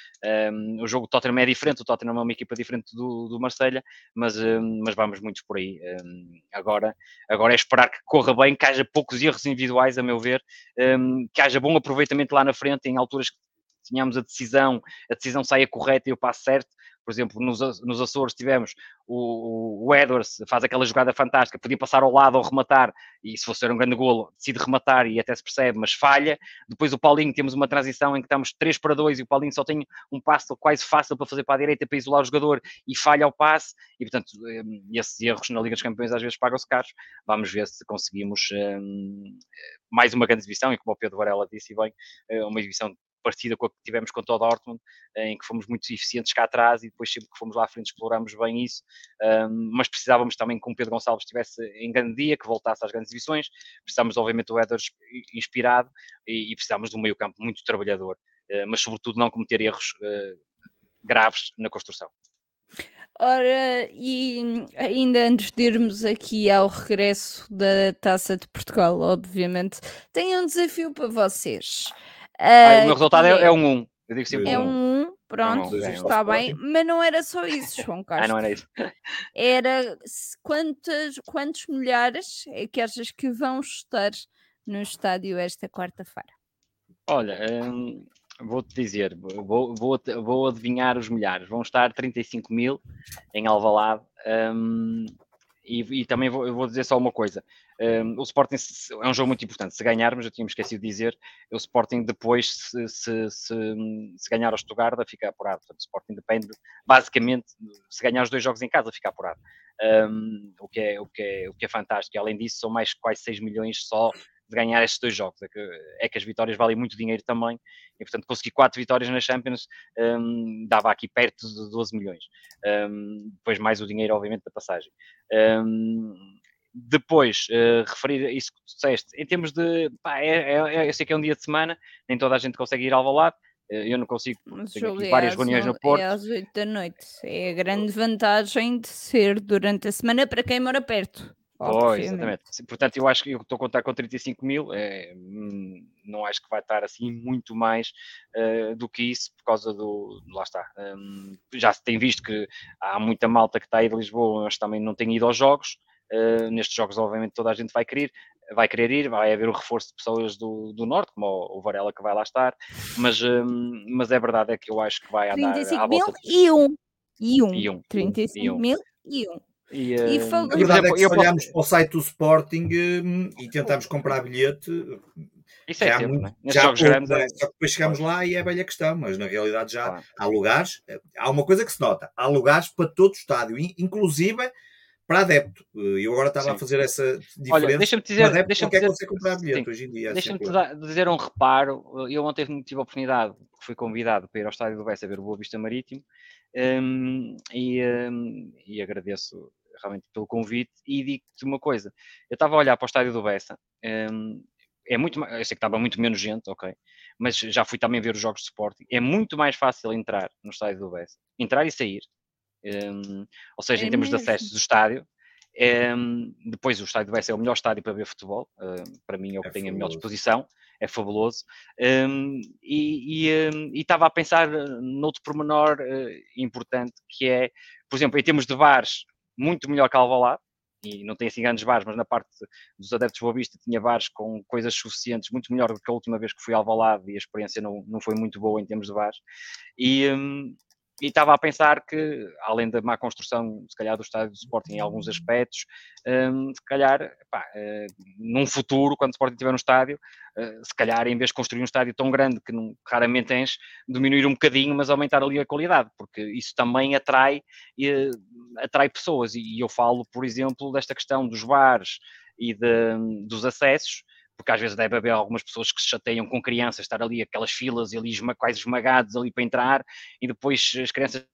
Um, o jogo do Tottenham é diferente, o Tottenham é uma equipa diferente do, do Marselha, mas, um, mas vamos muitos por aí. Um, agora, agora é esperar que corra bem, que haja poucos erros individuais, a meu ver, que haja bom aproveitamento lá na frente, em alturas que tínhamos a decisão, a decisão saia correta e o passo certo, por exemplo, nos, nos Açores tivemos o, o Edwards, faz aquela jogada fantástica, podia passar ao lado ou rematar, e se fosse um grande golo, decide rematar e até se percebe, mas falha. Depois o Paulinho, temos uma transição em que estamos 3 para 2 e o Paulinho só tem um passo quase fácil para fazer para a direita, para isolar o jogador e falha o passe, e portanto, um, esses erros na Liga dos Campeões às vezes pagam-se caros. Vamos ver se conseguimos um, mais uma grande exibição, e como o Pedro Varela disse bem, eh, uma exibição parecida com a que tivemos com o Dortmund, em que fomos muito eficientes cá atrás e depois sempre que fomos lá à frente exploramos bem isso, mas precisávamos também que o Pedro Gonçalves estivesse em grande dia, que voltasse às grandes divisões, precisávamos obviamente do Éder inspirado e, precisávamos de um meio campo muito trabalhador, uh, mas sobretudo não cometer erros uh, graves na construção. Ora, e ainda antes de irmos aqui ao regresso da Taça de Portugal, obviamente, tenho um desafio para vocês. Ah, o meu resultado é, é, é um 1. Eu digo sempre é um 1, pronto, é um está bem. Mas não era só isso, João Castro. ah, não era isso. Era quantos, quantos milhares é que achas que vão estar no estádio esta quarta-feira? Olha, hum, vou-te dizer, vou, vou, vou adivinhar os milhares. Vão estar 35 mil em Alvalade. Hum, e, e, também vou, vou, dizer só uma coisa: um, o Sporting é um jogo muito importante. Se ganharmos, eu tinha esquecido de dizer, o Sporting depois, se, se, se, se ganhar ao Stuttgart, fica apurado. Portanto, o Sporting depende, basicamente, se ganhar os dois jogos em casa, fica apurado. Um, o, que é, o, que é, o que é fantástico. E, além disso, são mais quase 6 milhões só de ganhar estes dois jogos. É que, é que as vitórias valem muito dinheiro também, e portanto conseguir quatro vitórias na Champions um, dava aqui perto de 12 milhões. Depois mais o dinheiro, obviamente, da passagem. Depois, uh, referir isso que tu disseste, em termos de. Pá, é, é, é, eu sei que é um dia de semana, nem toda a gente consegue ir ao valado. Eh, eu não consigo, tenho aqui várias reuniões no Porto. É às 8 da noite. É a grande vantagem de ser durante a semana para quem mora perto. Pois, exatamente. Portanto, eu acho que eu estou a contar com 35 mil, é, hum, não acho que vai estar assim muito mais uh, do que isso, por causa do. Lá está. Um, já se tem visto que há muita malta que está aí de Lisboa, mas também não tem ido aos jogos. Uh, nestes jogos, obviamente, toda a gente vai querer, vai querer ir, vai haver o reforço de pessoas do, do Norte, como o, o Varela que vai lá estar. Mas, hum, mas é verdade, é que eu acho que vai andar 35 mil e um. E um. E um. 35 E um. mil e um. E, E hum, falando- A por verdade é exemplo, que eu se posso- olharmos para o site do Sporting hum, e tentarmos comprar bilhete, Isso é já sempre, muito- né? Já jogos pouco, é? é- Só que depois chegamos lá e é a velha questão, mas na realidade já Claro. há lugares, eh, há uma coisa que se nota, há lugares para todo o estádio, in- inclusive para adepto. Eh, Eu agora estava Sim. a fazer essa diferença. Olha, deixa-me Um dizer, adepto não quer dizer, conseguir comprar bilhete sim, hoje em dia. é deixa-me dizer um reparo. Eu ontem tive a oportunidade, fui convidado para ir ao estádio do Bessa ver o Boa Vista Marítimo hum, e, hum, e agradeço realmente pelo convite e digo-te uma coisa. Eu estava a olhar para o estádio do Bessa, hum, é muito, eu sei que estava muito menos gente, ok, mas já fui também ver os jogos de Sporting. É muito mais fácil entrar no estádio do Bessa, entrar e sair. Hum, ou seja, É em termos de mesmo. acessos do estádio, um, depois o estádio vai ser o melhor estádio para ver futebol, um, para mim é o que É tem a melhor fabuloso. disposição, é fabuloso. Um, e um, estava a pensar uh, noutro pormenor uh, importante que é, por exemplo, em termos de bares, muito melhor que Alvalade, e não tem assim grandes bares, mas na parte dos adeptos Boa Vista tinha bares com coisas suficientes, muito melhor do que a última vez que fui a Alvalade e a experiência não, não foi muito boa em termos de bares. E, um, e estava a pensar que, além da má construção, se calhar, do estádio do Sporting em alguns aspectos, um, se calhar, pá, uh, num futuro, quando o Sporting estiver no estádio, uh, se calhar, em vez de construir um estádio tão grande que não, raramente tens, diminuir um bocadinho, mas aumentar ali a qualidade, porque isso também atrai, uh, atrai pessoas. E eu falo, por exemplo, desta questão dos bares e de, dos acessos, porque às vezes deve haver algumas pessoas que se chateiam com crianças, estar ali aquelas filas e ali quase esmagados ali para entrar, e depois as crianças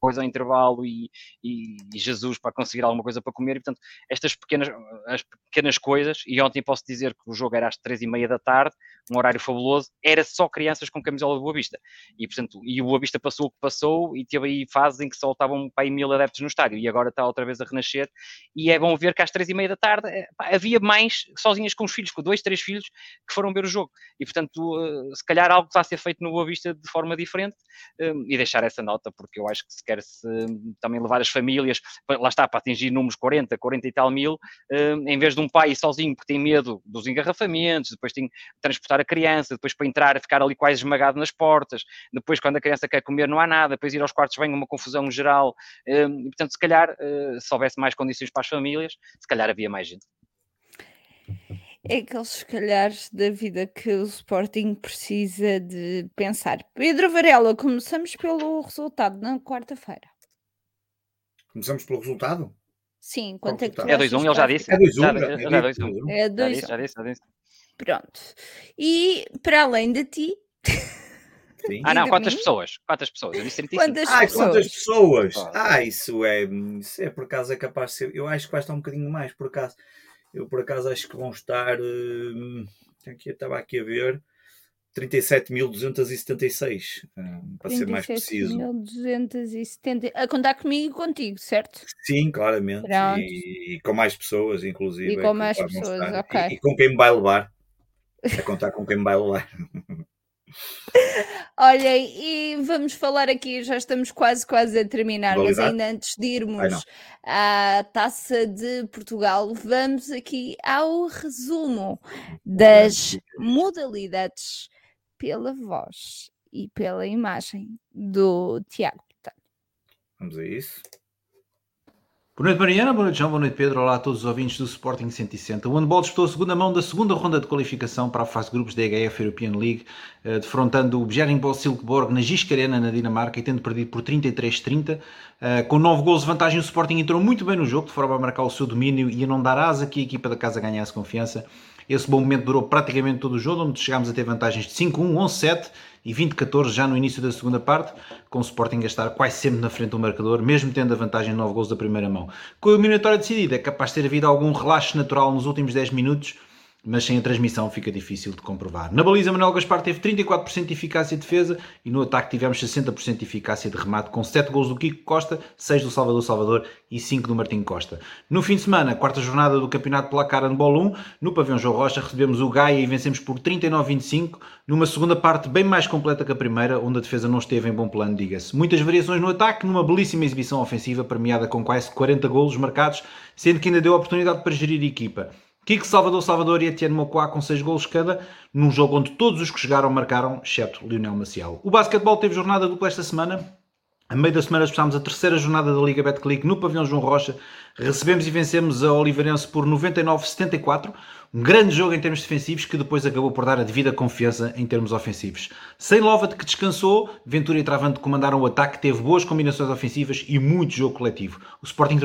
depois ao intervalo e, e, e, Jesus para conseguir alguma coisa para comer, e portanto estas pequenas, as pequenas coisas, e ontem posso dizer que o jogo era às três e meia da tarde, um horário fabuloso, era só crianças com camisola de Boa Vista, e portanto, e o Boa Vista passou o que passou, e teve aí fases em que só estavam para aí mil adeptos no estádio, e agora está outra vez a renascer, e é bom ver que às três e meia da tarde pá, havia mais sozinhas com os filhos, com dois, três filhos, que foram ver o jogo, e portanto, se calhar algo está a ser feito no Boa Vista de forma diferente, e deixar essa nota, porque eu acho que se quer-se também levar as famílias, lá está, para atingir números 40, 40 e tal mil, em vez de um pai sozinho porque tem medo dos engarrafamentos, depois tem que transportar a criança, depois para entrar, ficar ali quase esmagado nas portas, depois quando a criança quer comer não há nada, depois ir aos quartos vem uma confusão geral, e portanto, se calhar, se houvesse mais condições para as famílias, se calhar havia mais gente. É aqueles se calhar da vida que o Sporting precisa de pensar. Pedro Varela, começamos pelo resultado na quarta-feira. Começamos pelo resultado? Sim, quanto é que tu É 2-1, um, ele já disse. É 2-1, já, já, já, já, 2-1. um. É Já 2-1. disse, já disse, já disse. Pronto. E para além de ti, Sim. Ah, não, quantas pessoas? Quantas pessoas? Eu disse 35. Quantas Ai, pessoas? quantas pessoas? Ah. Ah, isso é, isso é por acaso é capaz de ser. Eu acho que vai estar um bocadinho mais, por acaso. Eu por acaso acho que vão estar. hum, aqui, estava aqui a ver. 37.276, hum, para ser mais preciso. 37.270. A contar comigo e contigo, certo? Sim, claramente. E, e com mais pessoas, inclusive. E com é mais pessoas, ok. E, e com quem me vai levar. A contar com quem me vai levar. Olha, e vamos falar aqui, já estamos quase, quase a terminar, mas ainda antes de irmos à Taça de Portugal, vamos aqui ao resumo das modalidades pela voz e pela imagem do Tiago. Vamos a isso. Boa noite, Mariana. Boa noite, João. Boa noite, Pedro. Olá a todos os ouvintes do Sporting 160. O handball disputou a segunda mão da segunda ronda de qualificação para a fase de grupos da EHF European League, eh, defrontando o Bjerningbo Silkeborg na Giska Arena, na Dinamarca, e tendo perdido por 33-30. Eh, Com 9 gols de vantagem, o Sporting entrou muito bem no jogo, de forma a marcar o seu domínio e a não dar asa que a equipa da casa ganhasse confiança. Esse bom momento durou praticamente todo o jogo, onde chegámos a ter vantagens de 5-1, 11-7 e 20-14 já no início da segunda parte, com o Sporting a estar quase sempre na frente do marcador, mesmo tendo a vantagem de 9 gols da primeira mão. Com a eliminatória decidida, é capaz de ter havido algum relaxo natural nos últimos 10 minutos, mas sem a transmissão fica difícil de comprovar. Na baliza, Manuel Gaspar teve 34% de eficácia de defesa e no ataque tivemos 60% de eficácia de remate, com 7 gols do Kiko Costa, 6 do Salvador Salvador e 5 do Martim Costa. No fim de semana, quarta jornada do Campeonato Placar Handball 1, no pavilhão João Rocha, recebemos o Gaia e vencemos por 39-25, numa segunda parte bem mais completa que a primeira, onde a defesa não esteve em bom plano, diga-se. Muitas variações no ataque, numa belíssima exibição ofensiva, premiada com quase 40 golos marcados, sendo que ainda deu oportunidade para gerir a equipa. Kiko Salvador Salvador e Etienne Mokoá com 6 golos cada, num jogo onde todos os que jogaram marcaram, exceto Lionel Maciel. O basquetebol teve jornada dupla esta semana. A meio da semana disputámos a terceira jornada da Liga Betclic no pavilhão João Rocha. Recebemos e vencemos a Oliveirense por 99-74. Um grande jogo em termos defensivos que depois acabou por dar a devida confiança em termos ofensivos. Sem Lovat que descansou, Ventura e Travante comandaram o ataque, teve boas combinações ofensivas e muito jogo coletivo. O Sporting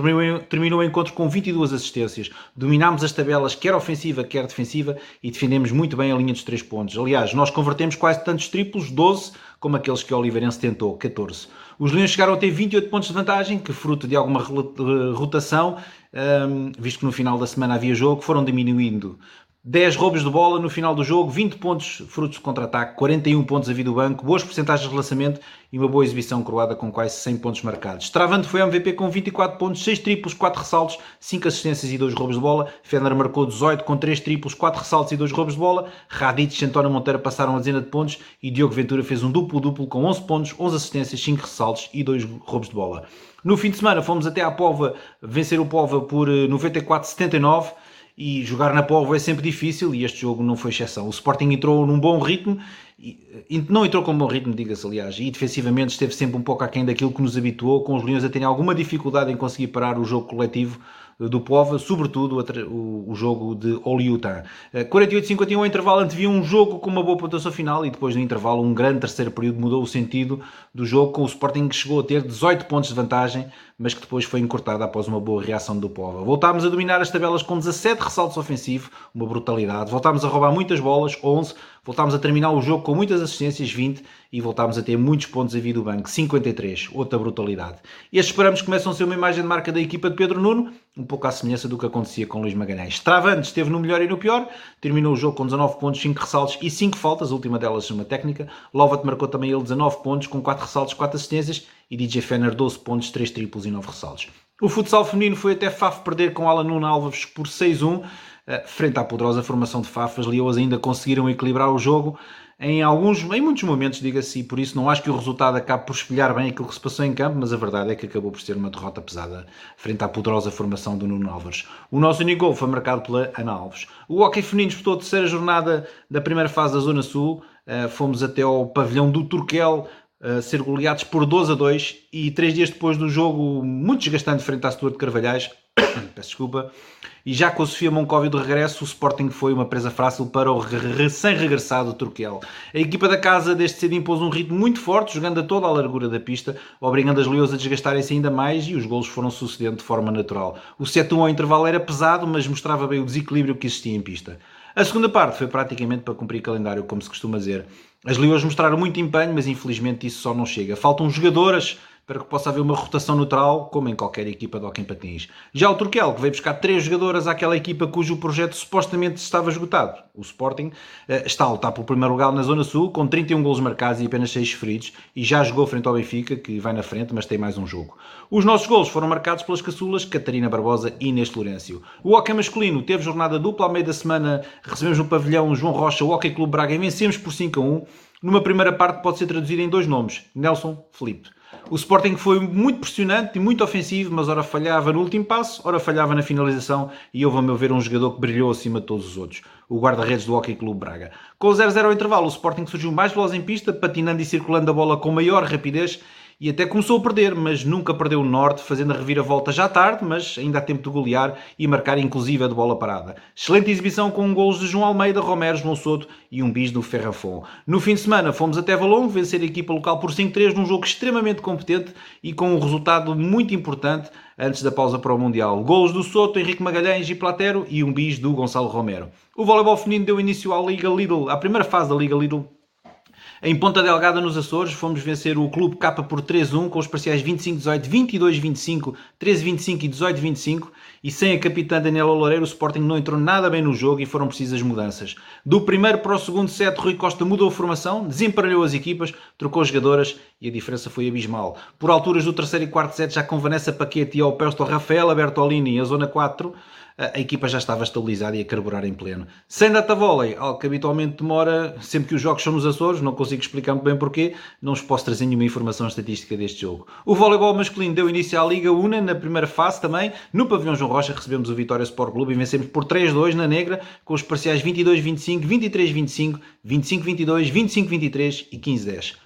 terminou, o encontro com 22 assistências. Dominámos as tabelas, quer ofensiva, quer defensiva, e defendemos muito bem a linha dos 3 pontos. Aliás, nós convertemos quase tantos triplos, 12, como aqueles que o Oliveirense tentou, 14. Os Leões chegaram a ter 28 pontos de vantagem, que fruto de alguma rotação, visto que no final da semana havia jogo, foram diminuindo 10 roubos de bola no final do jogo, 20 pontos frutos de contra-ataque, 41 pontos a vida do banco, boas porcentagens de lançamento e uma boa exibição coroada com quase 100 pontos marcados. Travando foi MVP com 24 pontos, 6 triplos, 4 ressaltos, 5 assistências e 2 roubos de bola. Fedner marcou 18 com 3 triplos, 4 ressaltos e 2 roubos de bola. Radic e António Monteiro passaram a dezena de pontos e Diogo Ventura fez um duplo-duplo com 11 pontos, 11 assistências, 5 ressaltos e 2 roubos de bola. No fim de semana fomos até à Pova vencer o Pova por 94-79 eh, e jogar na Póvoa é sempre difícil e este jogo não foi exceção. O Sporting entrou num bom ritmo, não entrou com um bom ritmo, diga-se aliás, e defensivamente esteve sempre um pouco aquém daquilo que nos habituou, com os Leões a terem alguma dificuldade em conseguir parar o jogo coletivo do Pova, sobretudo o, jogo de Oliutan. 48-51 ao intervalo antevia um jogo com uma boa pontuação final e depois do intervalo um grande terceiro período mudou o sentido do jogo com o Sporting que chegou a ter 18 pontos de vantagem, mas que depois foi encurtada após uma boa reação do Pova. Voltámos a dominar as tabelas com 17 ressaltos ofensivos, uma brutalidade. Voltámos a roubar muitas bolas, 11. Voltámos a terminar o jogo com muitas assistências, 20 e voltámos a ter muitos pontos a vir do banco, 53, outra brutalidade. Estes esperamos começam a ser uma imagem de marca da equipa de Pedro Nuno, um pouco à semelhança do que acontecia com Luís Magalhães. Travando esteve no melhor e no pior, terminou o jogo com 19 pontos, 5 ressaltos e 5 faltas, a última delas uma técnica. Lovat marcou também ele 19 pontos, com 4 ressaltos, 4 assistências e DJ Fenner 12 pontos, 3 triplos e 9 ressaltos. O futsal feminino foi até Faf perder com Alan Nuno Alves por 6-1, eh, frente à poderosa formação de Faf, as Leoas ainda conseguiram equilibrar o jogo, em alguns, em muitos momentos, diga-se, por isso não acho que o resultado acabe por espelhar bem aquilo que se passou em campo, mas a verdade é que acabou por ser uma derrota pesada frente à poderosa formação do Nuno Alves. O nosso único gol foi marcado pela Ana Alves. O Hockey Feminino disputou a terceira jornada da primeira fase da Zona Sul, uh, fomos até ao pavilhão do Turquel, Uh, ser goleados por 12 a 2 e três dias depois do jogo muito desgastante frente à Setor de Carvalhais, peço desculpa, e já com a Sofia Moncóvio de regresso, o Sporting foi uma presa fácil para o recém-regressado Turquel. A equipa da casa desde cedo impôs um ritmo muito forte, jogando a toda a largura da pista, obrigando as Leões a desgastarem-se ainda mais e os golos foram sucedendo de forma natural. O 7-1 ao intervalo era pesado, mas mostrava bem o desequilíbrio que existia em pista. A segunda parte foi praticamente para cumprir calendário, como se costuma dizer. As Leões mostraram muito empenho, mas infelizmente isso só não chega. Faltam jogadoras para que possa haver uma rotação neutral, como em qualquer equipa de hockey patins. Já o Turquel, que veio buscar três jogadoras àquela equipa cujo projeto supostamente estava esgotado, o Sporting, eh, está a lutar pelo primeiro lugar na Zona Sul, com 31 golos marcados e apenas 6 feridos, e já jogou frente ao Benfica, que vai na frente, mas tem mais um jogo. Os nossos golos foram marcados pelas caçulas Catarina Barbosa e Inês Lourenço. O hockey masculino teve jornada dupla, ao meio da semana recebemos no pavilhão João Rocha o Hockey Clube Braga e vencemos por 5 a 1, numa primeira parte pode ser traduzida em dois nomes, Nelson Felipe. O Sporting foi muito pressionante e muito ofensivo, mas ora falhava no último passo, ora falhava na finalização e houve, a meu ver, um jogador que brilhou acima de todos os outros, o guarda-redes do Hockey Clube Braga. Com o 0-0 ao intervalo, o Sporting surgiu mais veloz em pista, patinando e circulando a bola com maior rapidez e até começou a perder, mas nunca perdeu o norte, fazendo a reviravolta já tarde, mas ainda há tempo de golear e marcar inclusive a de bola parada. Excelente exibição com golos de João Almeida, Romero, João Soto e um bis do Ferrafon. No fim de semana fomos até Valongo vencer a equipa local por 5-3 num jogo extremamente competente e com um resultado muito importante antes da pausa para o Mundial. Golos do Soto, Henrique Magalhães e Platero e um bis do Gonçalo Romero. O voleibol feminino deu início à Liga Lidl, à primeira fase da Liga Lidl em Ponta Delgada, nos Açores, fomos vencer o Clube K por 3-1 com os parciais 25-18, 22-25, 13-25 e 18-25 e sem a capitã Daniela Loureiro o Sporting não entrou nada bem no jogo e foram precisas mudanças. Do primeiro para o segundo set, Rui Costa mudou a formação, desemparelhou as equipas, trocou jogadoras e a diferença foi abismal. Por alturas do terceiro e quarto set, já com Vanessa Paquete e ao Pesto Rafaela Bertolini, a zona 4, a equipa já estava estabilizada e a carburar em pleno. Sem data vôlei, algo que habitualmente demora sempre que os jogos são nos Açores, não consigo explicar muito bem porquê, não vos posso trazer nenhuma informação estatística deste jogo. O voleibol masculino deu início à Liga Una na primeira fase também, no pavilhão João Rocha recebemos o Vitória Sport Clube e vencemos por 3-2 na negra, com os parciais 22-25, 23-25, 25-22, 25-23 e 15-10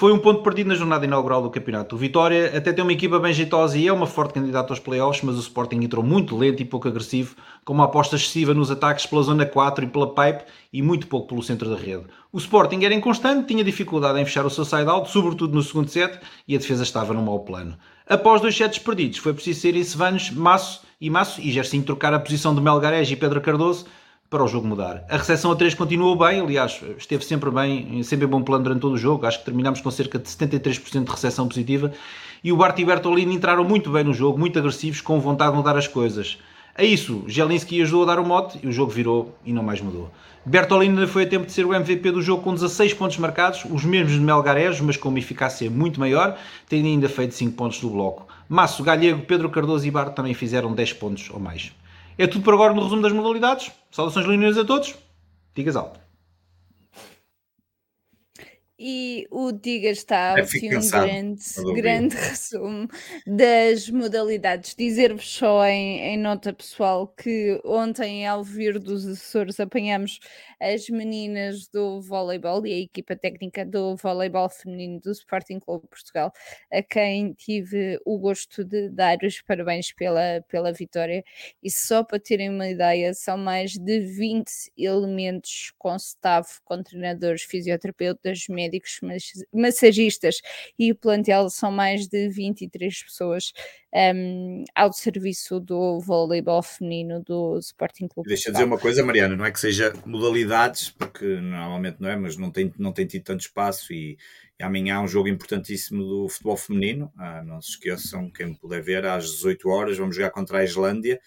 foi um ponto perdido na jornada inaugural do campeonato. O Vitória até tem uma equipa bem jeitosa e é uma forte candidata aos playoffs, mas o Sporting entrou muito lento e pouco agressivo, com uma aposta excessiva nos ataques pela zona 4 e pela pipe e muito pouco pelo centro da rede. O Sporting era inconstante, tinha dificuldade em fechar o seu side-out, sobretudo no segundo set, e a defesa estava num mau plano. Após dois sets perdidos, foi preciso ser Sevanos, Masso e Masso e Gersinho trocar a posição de Melgares e Pedro Cardoso para o jogo mudar. A recepção a 3 continuou bem, aliás, esteve sempre bem, sempre em bom plano durante todo o jogo. Acho que terminámos com cerca de 73% de recepção positiva. E o Bart e Bertolini entraram muito bem no jogo, muito agressivos, com vontade de mudar as coisas. A isso, Jelinski ajudou a dar o mote e o jogo virou e não mais mudou. Bertolini foi a tempo de ser o MVP do jogo com 16 pontos marcados, os mesmos de Melgares, mas com uma eficácia muito maior, tendo ainda feito 5 pontos do bloco. Masso, Galego, Pedro Cardoso e Bart também fizeram 10 pontos ou mais. É tudo por agora no resumo das modalidades. Saudações leoninas a todos. Digas alto. E o Diga está a ouvir um grande, grande resumo das modalidades. Dizer-vos só em, em, nota pessoal que ontem, ao vir dos Açores, apanhamos as meninas do voleibol e a equipa técnica do voleibol feminino do Sporting Clube Portugal, a quem tive o gosto de dar os parabéns pela, pela vitória. E só para terem uma ideia, são mais de 20 elementos com staff, com treinadores, fisioterapeutas, médicos, massagistas e o plantel são mais de 23 pessoas um, ao serviço do voleibol feminino do Sporting Clube. Deixa dizer uma coisa, Mariana, não é que seja modalidades, porque normalmente não é, mas não tem, não tem tido tanto espaço e, e amanhã há um jogo importantíssimo do futebol feminino. Ah, não se esqueçam, quem puder ver, às 18 horas vamos jogar contra a Islândia.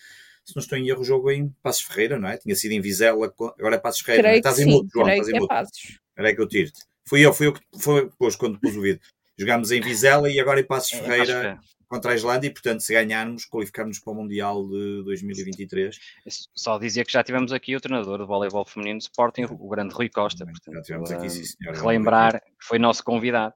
Se não estou em erro, o jogo em Passos Ferreira, não é? Tinha sido em Vizela, agora é Passos Ferreira. Creio estás em mudo, João, estás em é mudo. Era que eu tiro-te. Fui eu, fui eu que foi, depois quando pus o vídeo. Jogámos em Vizela e agora em Passos é, Ferreira contra a Islândia e, portanto, se ganharmos, qualificarmos para o Mundial de 2023. Só dizia que já tivemos aqui o treinador de voleibol feminino de Sporting, o grande Rui Costa. Portanto, já tivemos aqui, sim, senhor. Relembrar que foi nosso convidado.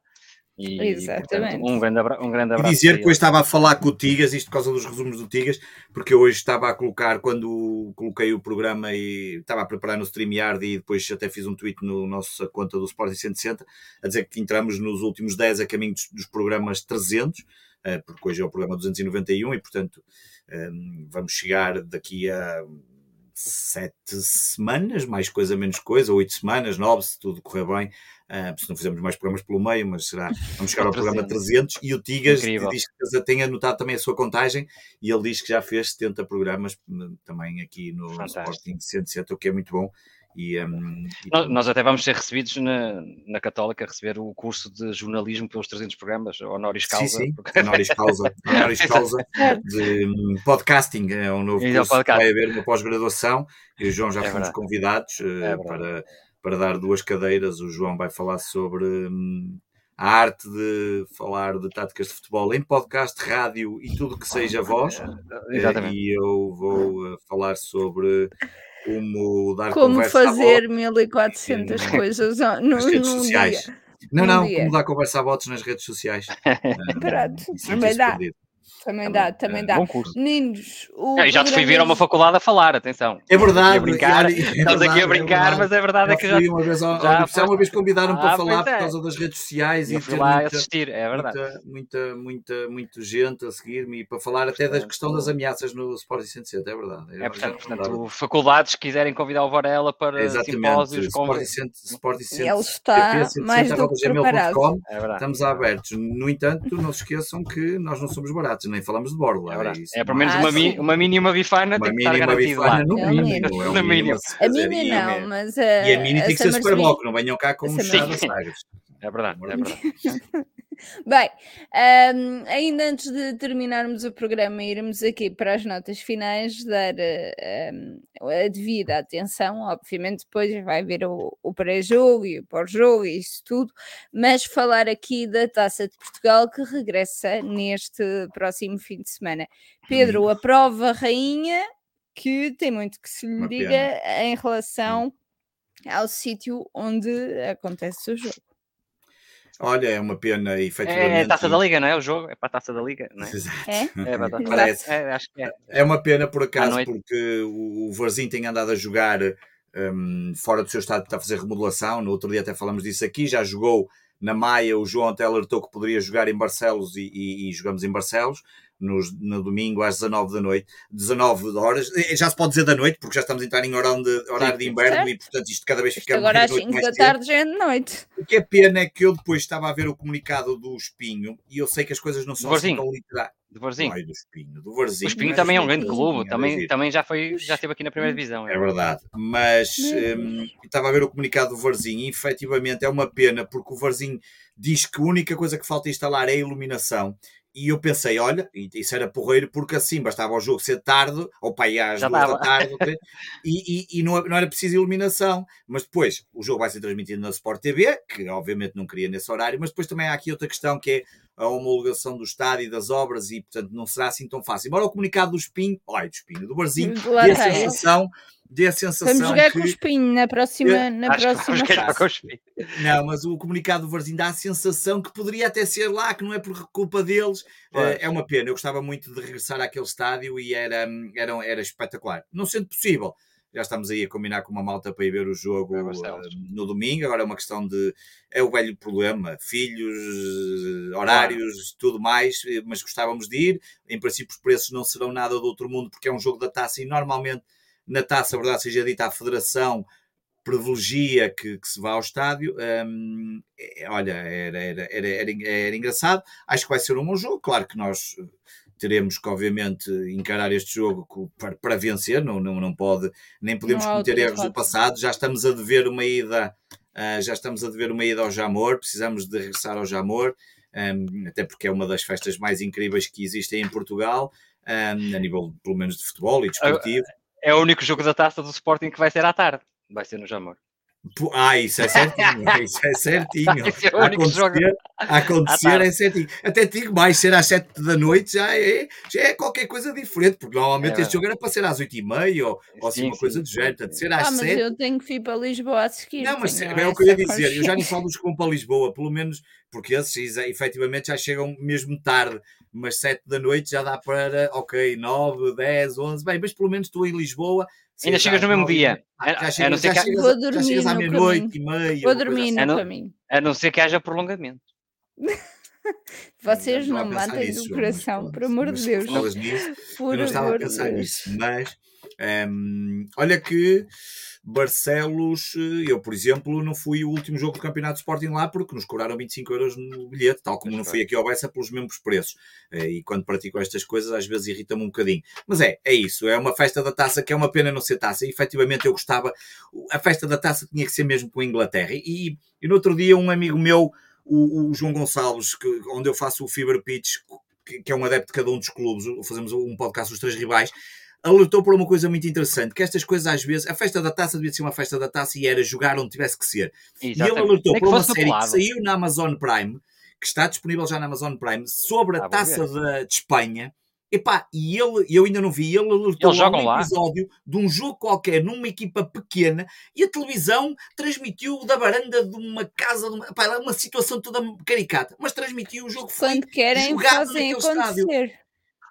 E, Exatamente. E, portanto, um, grande abra um grande abraço. E dizer que hoje estava a falar com o Tigas, isto por causa dos resumos do Tigas, porque eu hoje estava a colocar, quando coloquei o programa e estava a preparar no StreamYard e depois até fiz um tweet no nossa conta do Sporting 160, a dizer que entramos nos últimos 10 a caminho dos, dos programas 300, eh, porque hoje é o programa 291 e, portanto, eh, vamos chegar daqui a sete semanas, mais coisa, menos coisa, oito semanas, nove, se tudo correr bem, uh, se não fizermos mais programas pelo meio, mas será, vamos chegar ao programa 300, e o Tigas Incrível. diz que tem anotado também a sua contagem, e ele diz que já fez 70 programas hum, também aqui no Fantástico. Sporting 107, o que é muito bom, e, um, e... Nós, até vamos ser recebidos na, na Católica a receber o curso de jornalismo pelos 300 programas, honoris causa. Sim, sim. Porque... honoris causa, honoris causa de um, podcasting, é um novo curso que vai haver uma pós-graduação e o João já é fomos verdade. convidados uh, é para, para dar duas cadeiras. O João vai falar sobre um, a arte de falar de táticas de futebol em podcast, rádio e tudo que seja voz. Exatamente. E eu vou uh, falar sobre como dar como fazer 1400 coisas no, nas redes sociais. Dia. Não, não, dia. como dar conversa a votos nas redes sociais. Pronto, também dá. Também dá, também dá. Bom curso. Meninos, o já te fui vir a uma faculdade a falar, atenção. É verdade. Brincar, é estás aqui a brincar, é mas é verdade é que já. Uma vez, ao, já uma vez convidaram ah, para falar é. por causa das redes sociais eu e fui lá muita, assistir, é verdade. Muita, muita, muita, muita gente a seguir-me e para falar até da questão das ameaças no Sporting 160, é verdade. É, é portanto, portanto faculdades que quiserem convidar o Varela para Exatamente. simpósios. Sporting 160, Ele está mais do que preparado. Estamos abertos. No entanto, não se esqueçam que nós não somos baratos, nem falamos de borla. É, é pelo menos ah, uma, mi, uma mini e uma bifana tem que estar garantido lá. No é mínimo. É mínimo. A mini não, mas... A, e a mini tem que ser super bom, que não venham cá com um chá sagres. É verdade, é verdade. Bem, um, ainda antes de terminarmos o programa, irmos aqui para as notas finais, dar um, a devida atenção. Obviamente, depois vai ver o, o pré-jogo e o pós-jogo e isso tudo, mas falar aqui da Taça de Portugal que regressa neste próximo fim de semana. Pedro, a prova rainha que tem muito que se lhe Uma diga pena. em relação ao sítio onde acontece o jogo. Olha, é uma pena, É, efetivamente. é a taça da Liga, não é? O jogo é para a taça da Liga, não é? Exato. É? É, para a taça- Parece. é, acho que é. É uma pena por acaso, porque o Varzim tem andado a jogar hum, fora do seu estado, está a fazer remodelação. No outro dia até falamos disso aqui. Já jogou na Maia. O João até alertou que poderia jogar em Barcelos e, e- e jogamos em Barcelos. Nos, no domingo às 19 da noite, 19 horas, já se pode dizer da noite, porque já estamos a entrar em horário de, horário de inverno Certo. e portanto isto cada vez Isto fica agora às mais 5 mais da tarde já é de noite. O que é pena é que eu depois estava a ver o comunicado do Espinho e eu sei que as coisas não são Do assim tão literais. De Varzinho. Ai, do Espinho, do Varzim. O Espinho também é um grande clube, também, também já, foi, já esteve aqui na primeira divisão. É verdade, mas hum, estava a ver o comunicado do Varzim e efetivamente é uma pena porque o Varzim diz que a única coisa que falta instalar é a iluminação. E eu pensei, olha, isso era porreiro porque assim bastava o jogo ser tarde, ou para aí às Já duas da dava. tarde, ou três, e, e, e não, não era preciso iluminação. Mas depois o jogo vai ser transmitido na Sport TV, que obviamente não queria nesse horário, mas depois também há aqui outra questão que é a homologação do estádio e das obras e portanto não será assim tão fácil. Embora o comunicado do Espinho, ai do Espinho, do Varzim, Lá dê a sensação, dê a sensação Vamos jogar com o que espinho na próxima, na Acho que próxima vamos ganhar fase. com o Espinho. não, mas o comunicado do Varzim dá a sensação que poderia até ser lá, que não é por culpa deles. Eh, É uma pena. Eu gostava muito de regressar àquele estádio e era, era, era espetacular. Não sendo possível, já estamos aí a combinar com uma malta para ir ver o jogo eh, no domingo. Agora é uma questão de. É o velho problema: filhos, eh, horários, tudo mais. eh, Mas gostávamos de ir. Em princípio, os preços não serão nada do outro mundo, porque é um jogo da taça e normalmente na taça, a verdade seja dita, a federação privilegia que, que se vá ao estádio. Hum, olha, era, era, era, era, era engraçado. Acho que vai ser um bom jogo. Claro que nós teremos que, obviamente, encarar este jogo para, para vencer. Não, não, não pode, nem podemos Não cometer erros do passado. Já estamos a dever uma ida. ah, já estamos a dever uma ida ao Jamor, precisamos de regressar ao Jamor, hum, até porque é uma das festas mais incríveis que existem em Portugal, hum, a nível pelo menos de futebol e desportivo. É o único jogo da taça do Sporting que vai ser à tarde. Vai ser no Jamor. Ah, isso é certinho, isso é certinho. Esse é o A único jogo. acontecer, a acontecer À tarde. é certinho. Até digo mais, ser às 7 da noite já é, já é qualquer coisa diferente, porque normalmente É este jogo era para ser às 8 e meia ou, ou assim Sim, uma sim, coisa do género. Portanto, ser Ah, às mas 7 eu tenho que ir para Lisboa a seguir. não, mas é o que eu ia dizer. Eu já nem falo dos que vão para Lisboa, pelo menos porque esses efetivamente já chegam mesmo tarde, mas 7 da noite já dá para, ok, 9, 10, 11, bem, mas pelo menos estou em Lisboa. Ainda seja chegas no mesmo dia. A- Já não ser já que- chegas, Vou já dormir chegas à no meia-noite e meia. Vou dormir assim. É no no- caminho. A não ser que haja prolongamento. Vocês Já não pensar matem do coração, mas por amor de Deus. falas nisso, Por eu não estava a pensar Deus. nisso, mas hum, olha que Barcelos, eh, eu por exemplo, não fui o último jogo do Campeonato de Sporting lá porque nos cobraram 25 euros no bilhete, tal como não fui aqui ao Bessa pelos mesmos preços. Eh, E quando pratico estas coisas, às vezes irrita-me um bocadinho. Mas é, é isso, é uma festa da taça que é uma pena não ser taça. E efetivamente eu gostava, a festa da taça tinha que ser mesmo com a Inglaterra. E, e no outro dia, um amigo meu, o, o João Gonçalves, que, onde eu faço o Fever Pitch, que, que é um adepto de cada um dos clubes, fazemos um podcast dos três rivais, alertou para uma coisa muito interessante, que estas coisas às vezes, a festa da taça devia ser uma festa da taça e era jogar onde tivesse que ser. E ele Exatamente. alertou Nem para uma série que pelado. saiu na Amazon Prime, que está disponível já na Amazon Prime, sobre a Ah, taça da- de Espanha. Epá, e ele, eu ainda não vi, ele alertou Eles lá jogam um lá? episódio de um jogo qualquer numa equipa pequena e a televisão transmitiu da varanda de uma casa, de uma, epá, uma situação toda caricata, mas transmitiu o jogo foi Quando querem, jogado fazem naquele estádio.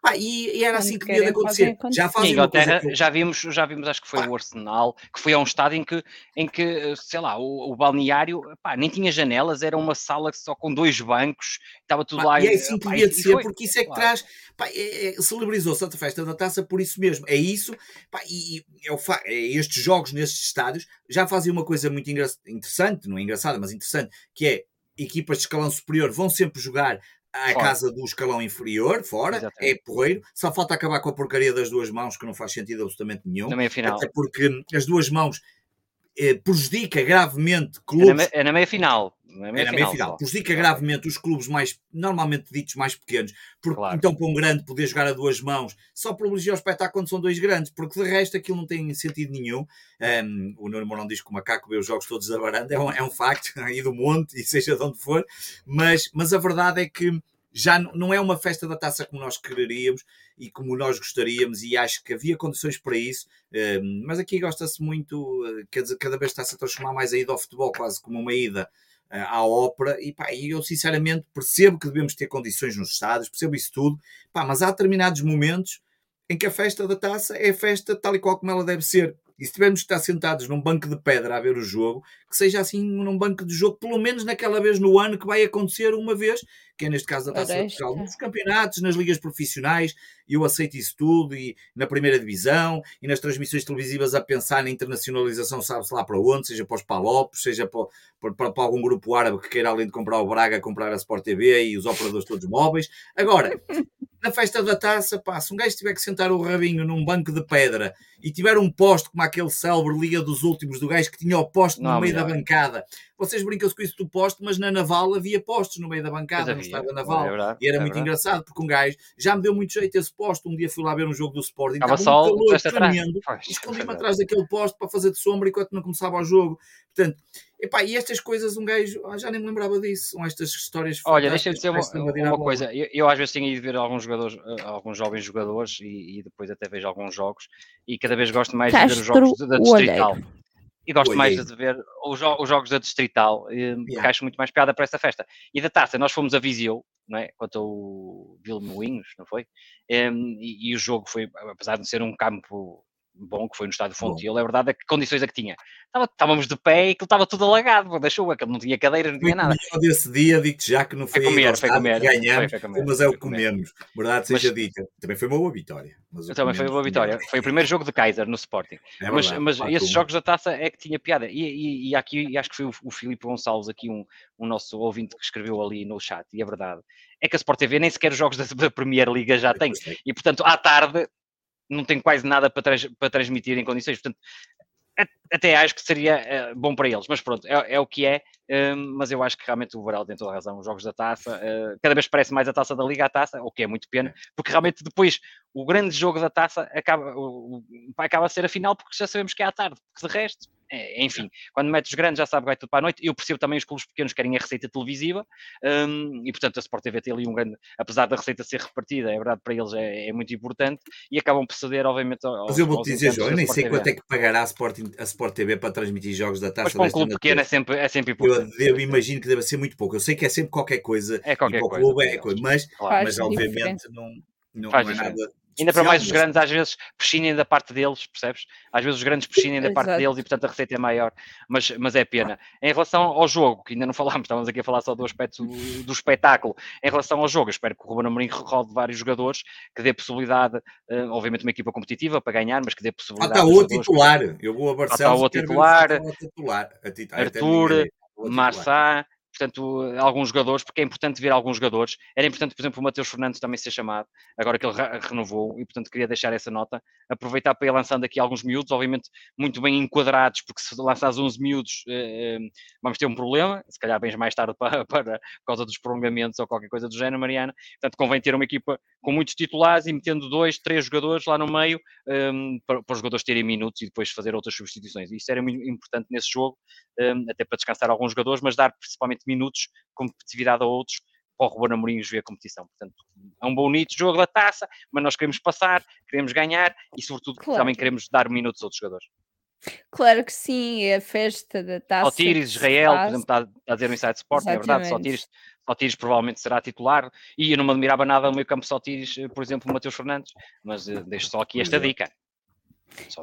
Pá, e, e era assim que devia acontecer. Já fazem Inglaterra que eu- já vimos, já vimos, acho que foi o Arsenal, que foi a um estádio em que, em que sei lá, o, o balneário pá, nem tinha janelas, era uma sala só com dois bancos, estava tudo Pá, lá. e é assim que pá, devia de ser, foi- porque isso é que claro. traz. Pá, é, é, celebrizou-se a festa da taça por isso mesmo. É isso. Pá, e e é o fa- é estes jogos nestes estádios já fazem uma coisa muito engra- interessante, não é engraçada, mas interessante, que é equipas de escalão superior vão sempre jogar à Fora. casa do escalão inferior, fora, Exatamente. é porreiro. Só falta acabar com a porcaria das duas mãos, que não faz sentido absolutamente nenhum. Na meia final. Até porque as duas mãos eh, prejudica gravemente É na, clubes me- é na meia final. Na é meia na final. meia final. Prejudica gravemente os clubes mais, normalmente ditos mais pequenos, porque Claro. então para um grande poder jogar a duas mãos só privilegia o espetáculo quando são dois grandes, porque de resto aquilo não tem sentido nenhum. Um, o Nuno Mourão diz que o macaco vê os jogos todos da varanda, é um, é um facto, e do monte, e seja de onde for, mas, mas a verdade é que já não é uma festa da taça como nós quereríamos e como nós gostaríamos, e acho que havia condições para isso, mas aqui gosta-se muito, eh, quer dizer, cada vez está-se a transformar mais a ida ao futebol quase como uma ida à ópera, e pá, eu sinceramente percebo que devemos ter condições nos estádios, percebo isso tudo, pá, mas há determinados momentos em que a festa da taça é a festa tal e qual como ela deve ser. E se tivermos que estar sentados num banco de pedra a ver o jogo, que seja assim num banco de jogo, pelo menos naquela vez no ano que vai acontecer uma vez, que é neste caso da Taça de Portugal, nos campeonatos, nas ligas profissionais, eu aceito isso tudo, e na primeira divisão, e nas transmissões televisivas a pensar na internacionalização, sabe-se lá para onde, seja para os Palopes, seja para, para, para, algum grupo árabe que queira, além de comprar o Braga, comprar a Sport TV e os operadores todos móveis. Agora, na festa da taça, pá, se um gajo tiver que sentar o rabinho num banco de pedra e tiver um posto como aquele célebre Liga dos Últimos do gajo que tinha o posto no meio da bancada. Vocês brincam-se com isso do posto, mas na naval havia postos no meio da bancada, no estado da naval. É verdade, e era é muito verdade. engraçado, porque um gajo já me deu muito jeito esse posto. Um dia fui lá ver um jogo do Sporting, estava, estava um calor tremendo, escondi-me atrás daquele posto para fazer de sombra enquanto não começava o jogo. Portanto, Epá, e estas coisas, um gajo, ah, já nem me lembrava disso, são estas histórias. Olha, deixa-me dizer uma, uma coisa. Eu, eu, às vezes tenho ido ver alguns jogadores, eh, alguns jovens jogadores e, e, depois até vejo alguns jogos e cada vez gosto mais Castro, de ver os jogos da Distrital. E gosto mais de ver os, os, jogos da Distrital, e, yeah. acho muito mais piada para esta festa. E da taça, nós fomos a Viseu, não é? Quanto ao Vilmoinhos, não foi? E, e, o jogo foi, apesar de ser um campo bom, que foi no estádio Fontil, é verdade é que condições é que tinha. estávamos de pé e aquilo estava tudo alagado da chuva, que não tinha cadeiras, não tinha nada. desse dia, digo-te já que não foi, foi comer, foi comer, ganhamos, foi, foi comer, mas é o que comemos. Verdade seja mas, dita. Também foi uma boa vitória. Mas também foi uma boa vitória. Foi o primeiro jogo de Kaiser no Sporting. É mas mas esses jogos da taça é que tinha piada. E, e, e aqui, e acho que foi o, o Filipe Gonçalves, aqui um, um nosso ouvinte que escreveu ali no chat, e é verdade. É que a Sport TV nem sequer os jogos da, da Premier Liga já tem. E portanto, à tarde não tem quase nada para, trans, para transmitir em condições. Portanto, até acho que seria uh, bom para eles, mas pronto, é, é o que é. Uh, mas eu acho que realmente o Varela tem toda a razão. Os jogos da taça, uh, cada vez parece mais a taça da Liga à taça, o que é muito pena, porque realmente depois o grande jogo da taça acaba, acaba a ser a final, porque já sabemos que é à tarde, porque de resto é, enfim, quando metes os grandes já sabe que vai tudo para a noite. Eu percebo também os clubes pequenos querem a receita televisiva um, e, portanto, a Sport TV tem ali um grande, apesar da receita ser repartida, é verdade, para eles é, é muito importante e acabam por ceder, obviamente, aos, Mas eu vou-te dizer, João, eu nem sei quanto é que pagará a Sport, a Sport TV para transmitir jogos da taça. Mas para um clube pequeno é sempre, é sempre importante. Eu, eu, imagino que deve ser muito pouco. Eu sei que é sempre qualquer coisa. É qualquer coisa. Clube, é coisa mas, claro. mas obviamente não, não, não é nada Ainda para mais os grandes, às vezes, prescindem da parte deles, percebes? Às vezes os grandes prescindem da parte deles e, portanto, a receita é maior, mas, mas é pena. Em relação ao jogo, que ainda não falámos, estávamos aqui a falar só do aspecto do, espetáculo. Em relação ao jogo, espero que o Ruben Amorim rode vários jogadores, que dê possibilidade, uh, obviamente, uma equipa competitiva para ganhar, mas que dê possibilidade. Ah, está o titular. Eu vou a Barcelos. Está o titular. Arthur, Marçá portanto, alguns jogadores, porque é importante ver alguns jogadores. Era importante, por exemplo, o Mateus Fernandes também ser chamado, agora que ele renovou, e portanto queria deixar essa nota. Aproveitar para ir lançando aqui alguns miúdos, obviamente muito bem enquadrados, porque se lançares 11 miúdos eh, eh, vamos ter um problema, se calhar bens mais tarde para, para, por causa dos prolongamentos ou qualquer coisa do género, Mariana. Portanto, convém ter uma equipa com muitos titulares e metendo dois, três jogadores lá no meio um, para, para, os jogadores terem minutos e depois fazer outras substituições. Isso era muito importante nesse jogo, um, até para descansar alguns jogadores, mas dar principalmente minutos, competitividade a outros, para o Ruben Amorim ver a competição. Portanto, é um bonito jogo da taça, mas nós queremos passar, queremos ganhar e, sobretudo, claro. também queremos dar minutos a outros jogadores. Claro que sim, é a festa da taça. Sotiris, Israel, por exemplo, está, a dizer no Inside Sport, Exatamente. é verdade, Sotiris, Sotiris provavelmente será titular, e eu não me admirava nada no meio campo Sotiris, por exemplo, o Mateus Fernandes, mas uh, deixo só aqui esta dica.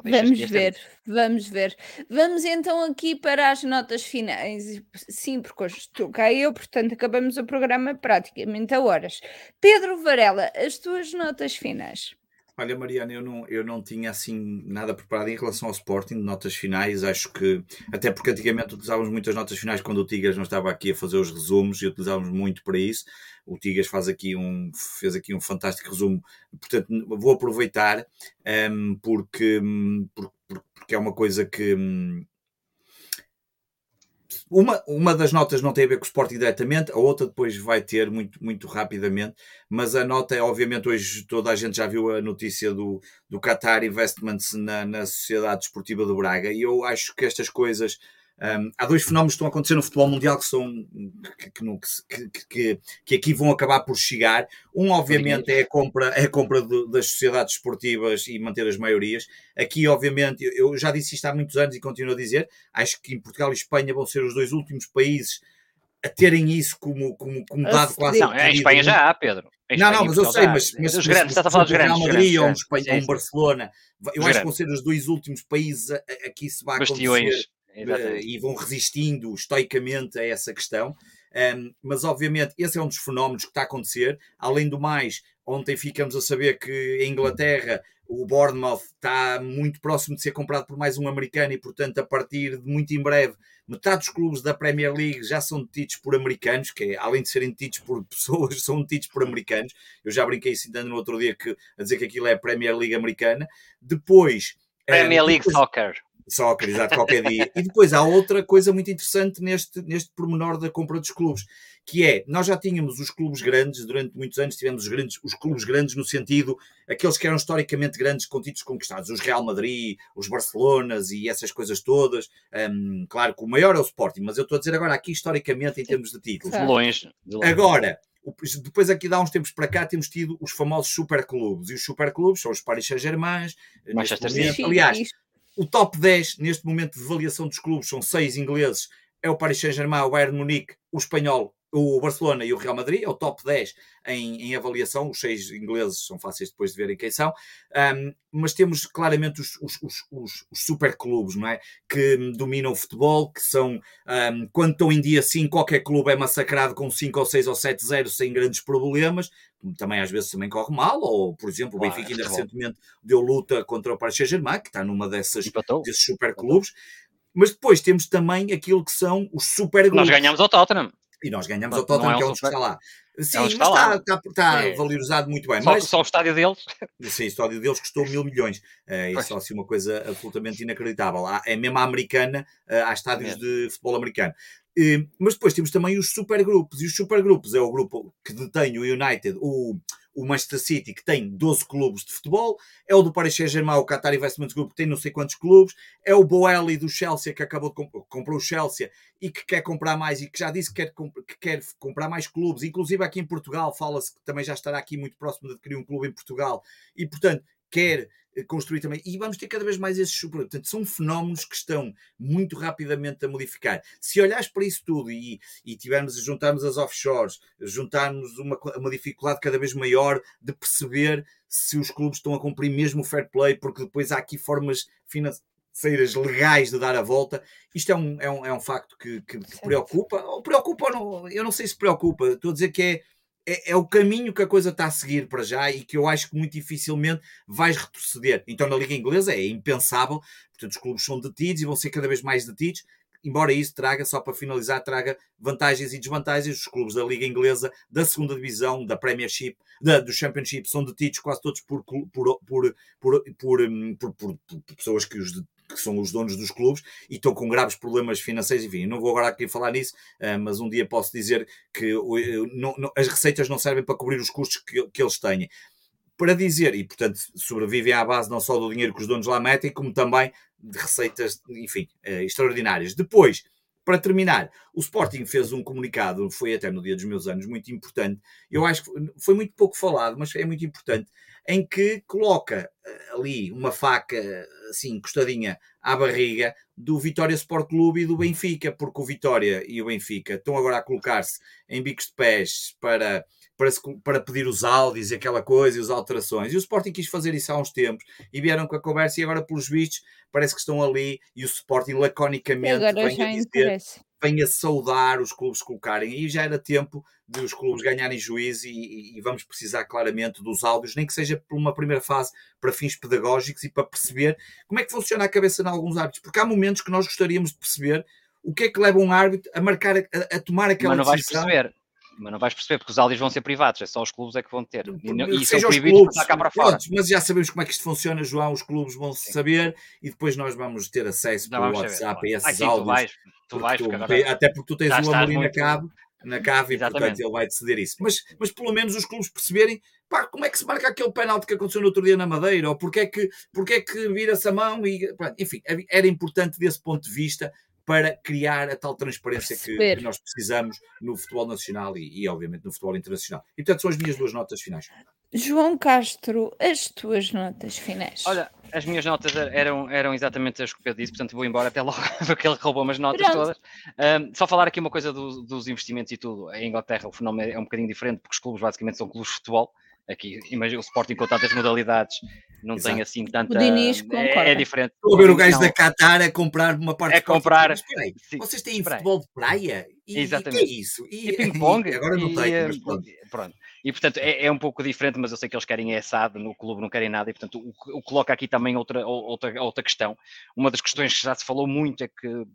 Vamos ver, vamos ver. Vamos então aqui para as notas finais. Sim, porque hoje estou cá eu, portanto acabamos o programa praticamente a horas. Pedro Varela, as tuas notas finais. Olha, Mariana, eu não, eu não tinha assim nada preparado em relação ao Sporting, notas finais. Acho que, até porque antigamente utilizávamos muitas notas finais quando o Tigas não estava aqui a fazer os resumos e utilizávamos muito para isso. O Tigas faz aqui um, fez aqui um fantástico resumo. Portanto, vou aproveitar um, ehm, porque, porque, porque é uma coisa que hum, uma, uma das notas não tem a ver com o Sporting diretamente, a outra depois vai ter muito, muito rapidamente, mas a nota é, obviamente, hoje toda a gente já viu a notícia do, do Qatar Investments na, na Sociedade Desportiva do Braga, e eu acho que estas coisas Um, há dois fenómenos que estão a acontecer no futebol mundial que são que, que, que, que aqui vão acabar por chegar. Um, obviamente, é a compra, é a compra de, das sociedades esportivas e manter as maiorias. Aqui, obviamente, eu já disse isto há muitos anos e continuo a dizer, acho que em Portugal e Espanha vão ser os dois últimos países a terem isso como, como, como dado quase. Não, em Espanha já há, Pedro. não, não, mas eu sei, mas, mas, os grandes, estás a falar dos grandes. Real Madrid ou um, Espanha, um Barcelona, eu acho que vão ser os dois últimos países a, a que isso vai acontecer uh, e vão resistindo estoicamente a essa questão. Um, mas obviamente esse é um dos fenómenos que está a acontecer. Além do mais, ontem ficamos a saber que em Inglaterra o Bournemouth está muito próximo de ser comprado por mais um americano e, portanto, a partir de muito em breve, metade dos clubes da Premier League já são detidos por americanos, que é, além de serem detidos por pessoas, são detidos por americanos. Eu já brinquei ainda no outro dia que, a dizer que aquilo é a Premier League americana. Depois. Premier uh, League depois, Soccer. Soccer, exato, qualquer dia. E depois há outra coisa muito interessante neste, neste pormenor da compra dos clubes, que é, nós já tínhamos os clubes grandes, durante muitos anos tivemos os, grandes, os clubes grandes no sentido, aqueles que eram historicamente grandes com títulos conquistados, os Real Madrid, os Barcelonas e essas coisas todas. Um, claro que o maior é o Sporting, mas eu estou a dizer agora aqui historicamente em termos de títulos. De longe. De longe. Agora, depois aqui dá uns tempos para cá temos tido os famosos superclubes, e os superclubes são os Paris Saint-Germain, aliás, o top 10 neste momento de avaliação dos clubes são seis ingleses, é o Paris Saint-Germain, o Bayern Munique, o Espanhol, o Barcelona e o Real Madrid, é o top 10 em, em, avaliação, os seis ingleses são fáceis depois de verem quem são, um, mas temos claramente os, os, os, os super clubes, não é? Que dominam o futebol, que são, um, quando estão em dia sim, qualquer clube é massacrado com 5 ou 6 ou 7 0 sem grandes problemas, também às vezes também corre mal, ou por exemplo, o Benfica ainda recentemente deu luta contra o Paris Saint-Germain, que está numa dessas, desses super clubes. Mas depois temos também aquilo que são os super grupos. Nós ganhamos ao Tottenham. E nós ganhamos ao Tottenham, é que é onde está lá. Sim, mas está, está, está é. valorizado muito bem. Só, mas, só o estádio deles? Sim, o estádio deles custou mil milhões. Uh, isso é assim uma coisa absolutamente inacreditável. Há, é mesmo a americana, uh, há estádios é. de futebol americano. Uh, mas depois temos também os supergrupos. E os supergrupos é o grupo que detém o United, o o Manchester City, que tem 12 clubes de futebol, é o do Paris Saint-Germain, o Qatar Investment Group, que tem não sei quantos clubes, é o Boeli do Chelsea, que acabou de comp o Chelsea e que quer comprar mais e que já disse que quer, comp que quer comprar mais clubes, inclusive aqui em Portugal, fala-se que também já estará aqui muito próximo de adquirir um clube em Portugal e, portanto, quer construir também. E vamos ter cada vez mais esses super. Portanto, são fenómenos que estão muito rapidamente a modificar. Se olhares para isso tudo e, e tivermos, juntarmos as offshores, juntarmos uma, uma dificuldade cada vez maior de perceber se os clubes estão a cumprir mesmo o fair play, porque depois há aqui formas financeiras legais de dar a volta. Isto é um, é um, é um facto que, que, que preocupa. Ou preocupa ou não, eu não sei se preocupa. Estou a dizer que é é, é, o caminho que a coisa está a seguir para já e que eu acho que muito dificilmente vais retroceder. Então, na Liga Inglesa é impensável, portanto, os clubes são detidos e vão ser cada vez mais detidos. Embora isso traga, só para finalizar, traga vantagens e desvantagens. Os clubes da Liga Inglesa, da segunda Divisão, da Premiership, da, do Championship, são detidos quase todos por, por, por, por, por, hum, por, por, por pessoas que os que são os donos dos clubes e estão com graves problemas financeiros. Enfim, não vou agora aqui falar nisso, eh, mas um dia posso dizer que eh, não, não, as receitas não servem para cobrir os custos que, que eles têm. Para dizer, e portanto sobrevivem à base não só do dinheiro que os donos lá metem, como também de receitas, enfim, eh, extraordinárias. Depois, para terminar, o Sporting fez um comunicado, foi até no dia dos meus anos, muito importante. Eu acho que foi muito pouco falado, mas é muito importante em que coloca eh, ali uma faca assim encostadinha à barriga do Vitória Sport Clube e do Benfica, porque o Vitória e o Benfica estão agora a colocar-se em bicos de pés para, para, para pedir os áudios e aquela coisa e as alterações. E o Sporting quis fazer isso há uns tempos e vieram com a conversa e agora, pelos vistos, parece que estão ali e o Sporting laconicamente vem a dizer venha saudar os clubes colocarem. E já era tempo de os clubes ganharem juízo e, e, vamos precisar claramente dos áudios, nem que seja por uma primeira fase para fins pedagógicos e para perceber como é que funciona a cabeça de alguns árbitros. Porque há momentos que nós gostaríamos de perceber o que é que leva um árbitro a marcar, a, a tomar aquela Mas não decisão. Vais perceber. Mas não vais perceber, porque os áudios vão ser privados, é só os clubes é que vão ter. E, não, e são proibidos para cá para fora. Pronto, mas já sabemos como é que isto funciona, João. Os clubes vão Sim. saber e depois nós vamos ter acesso pelo WhatsApp saber, a esses Ai, áudios. Tu vais, tu vais, tu, agora... Até porque tu tens o Amorim na cave, na cave e portanto ele vai decidir isso. Mas, mas pelo menos os clubes perceberem pá, como é que se marca aquele penalti que aconteceu no outro dia na Madeira, ou porque é que, porque é que vira-se a mão e, pá, enfim, era importante desse ponto de vista para criar a tal transparência que, que, nós precisamos no futebol nacional e, e, obviamente, no futebol internacional. E, portanto, são as minhas duas notas finais. João Castro, as tuas notas finais. Olha, as minhas notas eram, eram exatamente as que eu disse, portanto vou embora até logo, porque ele roubou umas notas Pronto. todas. Um, só falar aqui uma coisa do, dos investimentos e tudo. Em Inglaterra o fenómeno é um bocadinho diferente, porque os clubes basicamente são clubes de futebol. Aqui, imagina o Sporting com tantas modalidades, não Exato. tem assim tanta. O Diniz é, é diferente. Estou a ver o gajo da Qatar a comprar uma parte É comprar. Mas, peraí, vocês têm futebol de praia? E, Exatamente. E que é isso? E, e ping-pong? Agora não tenho, mas pronto. pronto. E portanto é, é, um pouco diferente, mas eu sei que eles querem é SAD, no clube não querem nada, e portanto o, o coloca aqui também outra, outra, outra questão. Uma das questões que já se falou muito é que,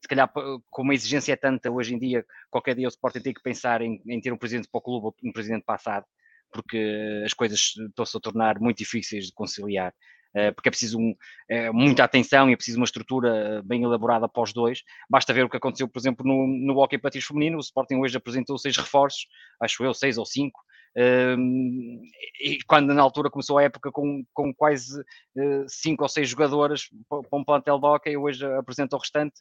se calhar, como a exigência é tanta hoje em dia, qualquer dia o Sporting tem que pensar em, em ter um presidente para o clube ou um presidente para a SAD porque as coisas estão-se a tornar muito difíceis de conciliar. Eh, porque é preciso um, é, muita atenção e é preciso uma estrutura bem elaborada para os dois. Basta ver o que aconteceu, por exemplo, no, no Hockey Patins Feminino. O Sporting hoje apresentou seis reforços, acho eu, seis ou cinco, e quando na altura começou a época com, com quase uh, cinco ou seis jogadoras para um plantel de hockey, hoje apresenta o restante,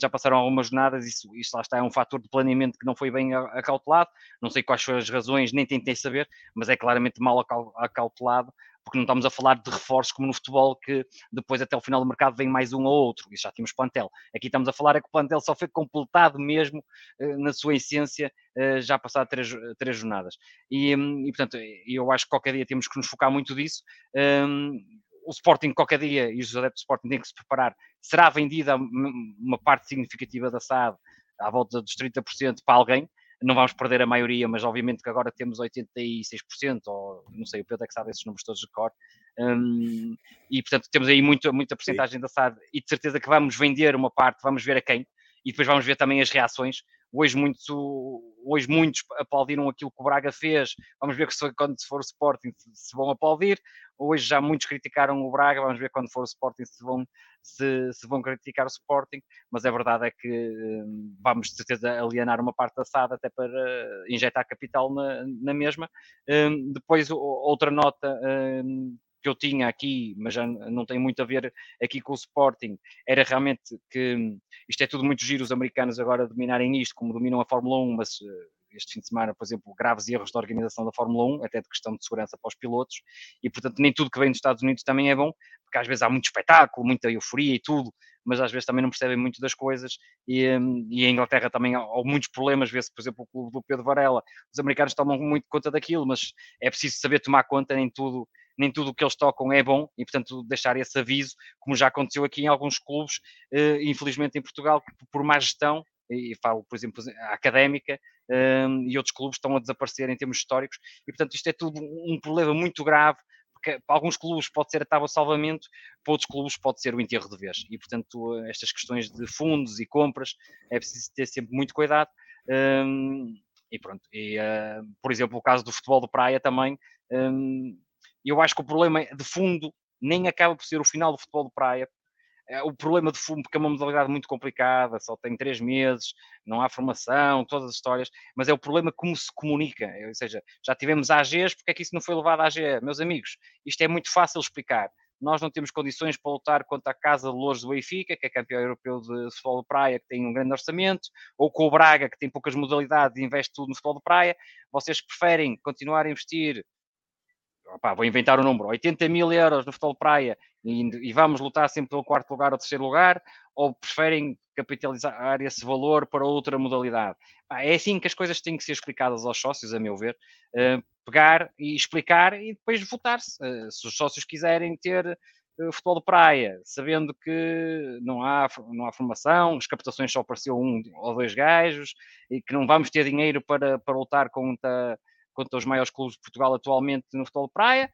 já passaram algumas jornadas, isso, isso lá está, é um fator de planeamento que não foi bem acautelado, não sei quais foram as razões, nem tentei saber, mas é claramente mal acautelado, porque não estamos a falar de reforços como no futebol, que depois até o final do mercado vem mais um ou outro, e já tínhamos plantel. Aqui estamos a falar é que o plantel só foi completado mesmo eh, na sua essência, eh, já passado três, três jornadas. E, hum, e, portanto, eu acho que qualquer dia temos que nos focar muito disso. Um, o Sporting qualquer dia, e os adeptos do Sporting têm que se preparar, será vendida uma parte significativa da SAD, à volta dos 30% para alguém, não vamos perder a maioria, mas obviamente que agora temos 86%, ou não sei, o Pedro é que sabe esses números todos de cor, um, e portanto temos aí muito, muita porcentagem da SAD, e de certeza que vamos vender uma parte, vamos ver a quem, e depois vamos ver também as reações. Hoje, muito, hoje muitos aplaudiram aquilo que o Braga fez. Vamos ver se, quando for o Sporting se vão aplaudir. Hoje já muitos criticaram o Braga. Vamos ver quando for o Sporting se vão, se, se vão criticar o Sporting. Mas a verdade é que hum, vamos de certeza alienar uma parte da SAD até para injetar capital na, na mesma. Um, depois, outra nota um, que eu tinha aqui, mas já não tem muito a ver aqui com o Sporting, era realmente que hum, isto é tudo muito giro, os americanos agora dominarem isto, como dominam a Fórmula 1, mas este fim de semana, por exemplo, graves erros da organização da Fórmula 1, até de questão de segurança para os pilotos, e portanto nem tudo que vem dos Estados Unidos também é bom, porque às vezes há muito espetáculo, muita euforia e tudo, mas às vezes também não percebem muito das coisas, e, hum, e Inglaterra também há, há muitos problemas, vê-se, por exemplo, o clube do Pedro Varela, os americanos tomam muito conta daquilo, mas é preciso saber tomar conta, nem tudo nem tudo o que eles tocam é bom e, portanto, deixar esse aviso, como já aconteceu aqui em alguns clubes, eh, infelizmente em Portugal, que por má gestão, e falo, por exemplo, a académica ehm, e outros clubes estão a desaparecer em termos históricos, e portanto isto é tudo um problema muito grave, porque para alguns clubes pode ser a tábua de salvamento, para outros clubes pode ser o enterro de vez, e portanto estas questões de fundos e compras é preciso ter sempre muito cuidado, ehm, e pronto, e, uh, por exemplo, o caso do futebol de praia também, um, eu acho que o problema de fundo nem acaba por ser o final do futebol de praia. É, o problema de fundo, porque é uma modalidade muito complicada, só tem três meses, não há formação, todas as histórias, mas é o problema como se comunica. Ou seja, já tivemos AGs, porque é que isso não foi levado à AGE? Meus amigos, isto é muito fácil explicar. Nós não temos condições para lutar contra a Casa de Louros do Benfica, que é campeão europeu de futebol de praia, que tem um grande orçamento, ou com o Braga, que tem poucas modalidades e investe tudo no futebol de praia. Vocês preferem continuar a investir opá, vou inventar o um número, 80 mil euros no futebol praia e, e, vamos lutar sempre pelo quarto lugar ou terceiro lugar, ou preferem capitalizar esse valor para outra modalidade? é assim que as coisas têm que ser explicadas aos sócios, a meu ver. Uh, pegar e explicar e depois votar-se. Uh, se os sócios quiserem ter uh, futebol de praia, sabendo que não há, não há formação, as captações só apareceu um ou dois gajos e que não vamos ter dinheiro para, para lutar contra contra os maiores clubes de Portugal atualmente no futebol de praia.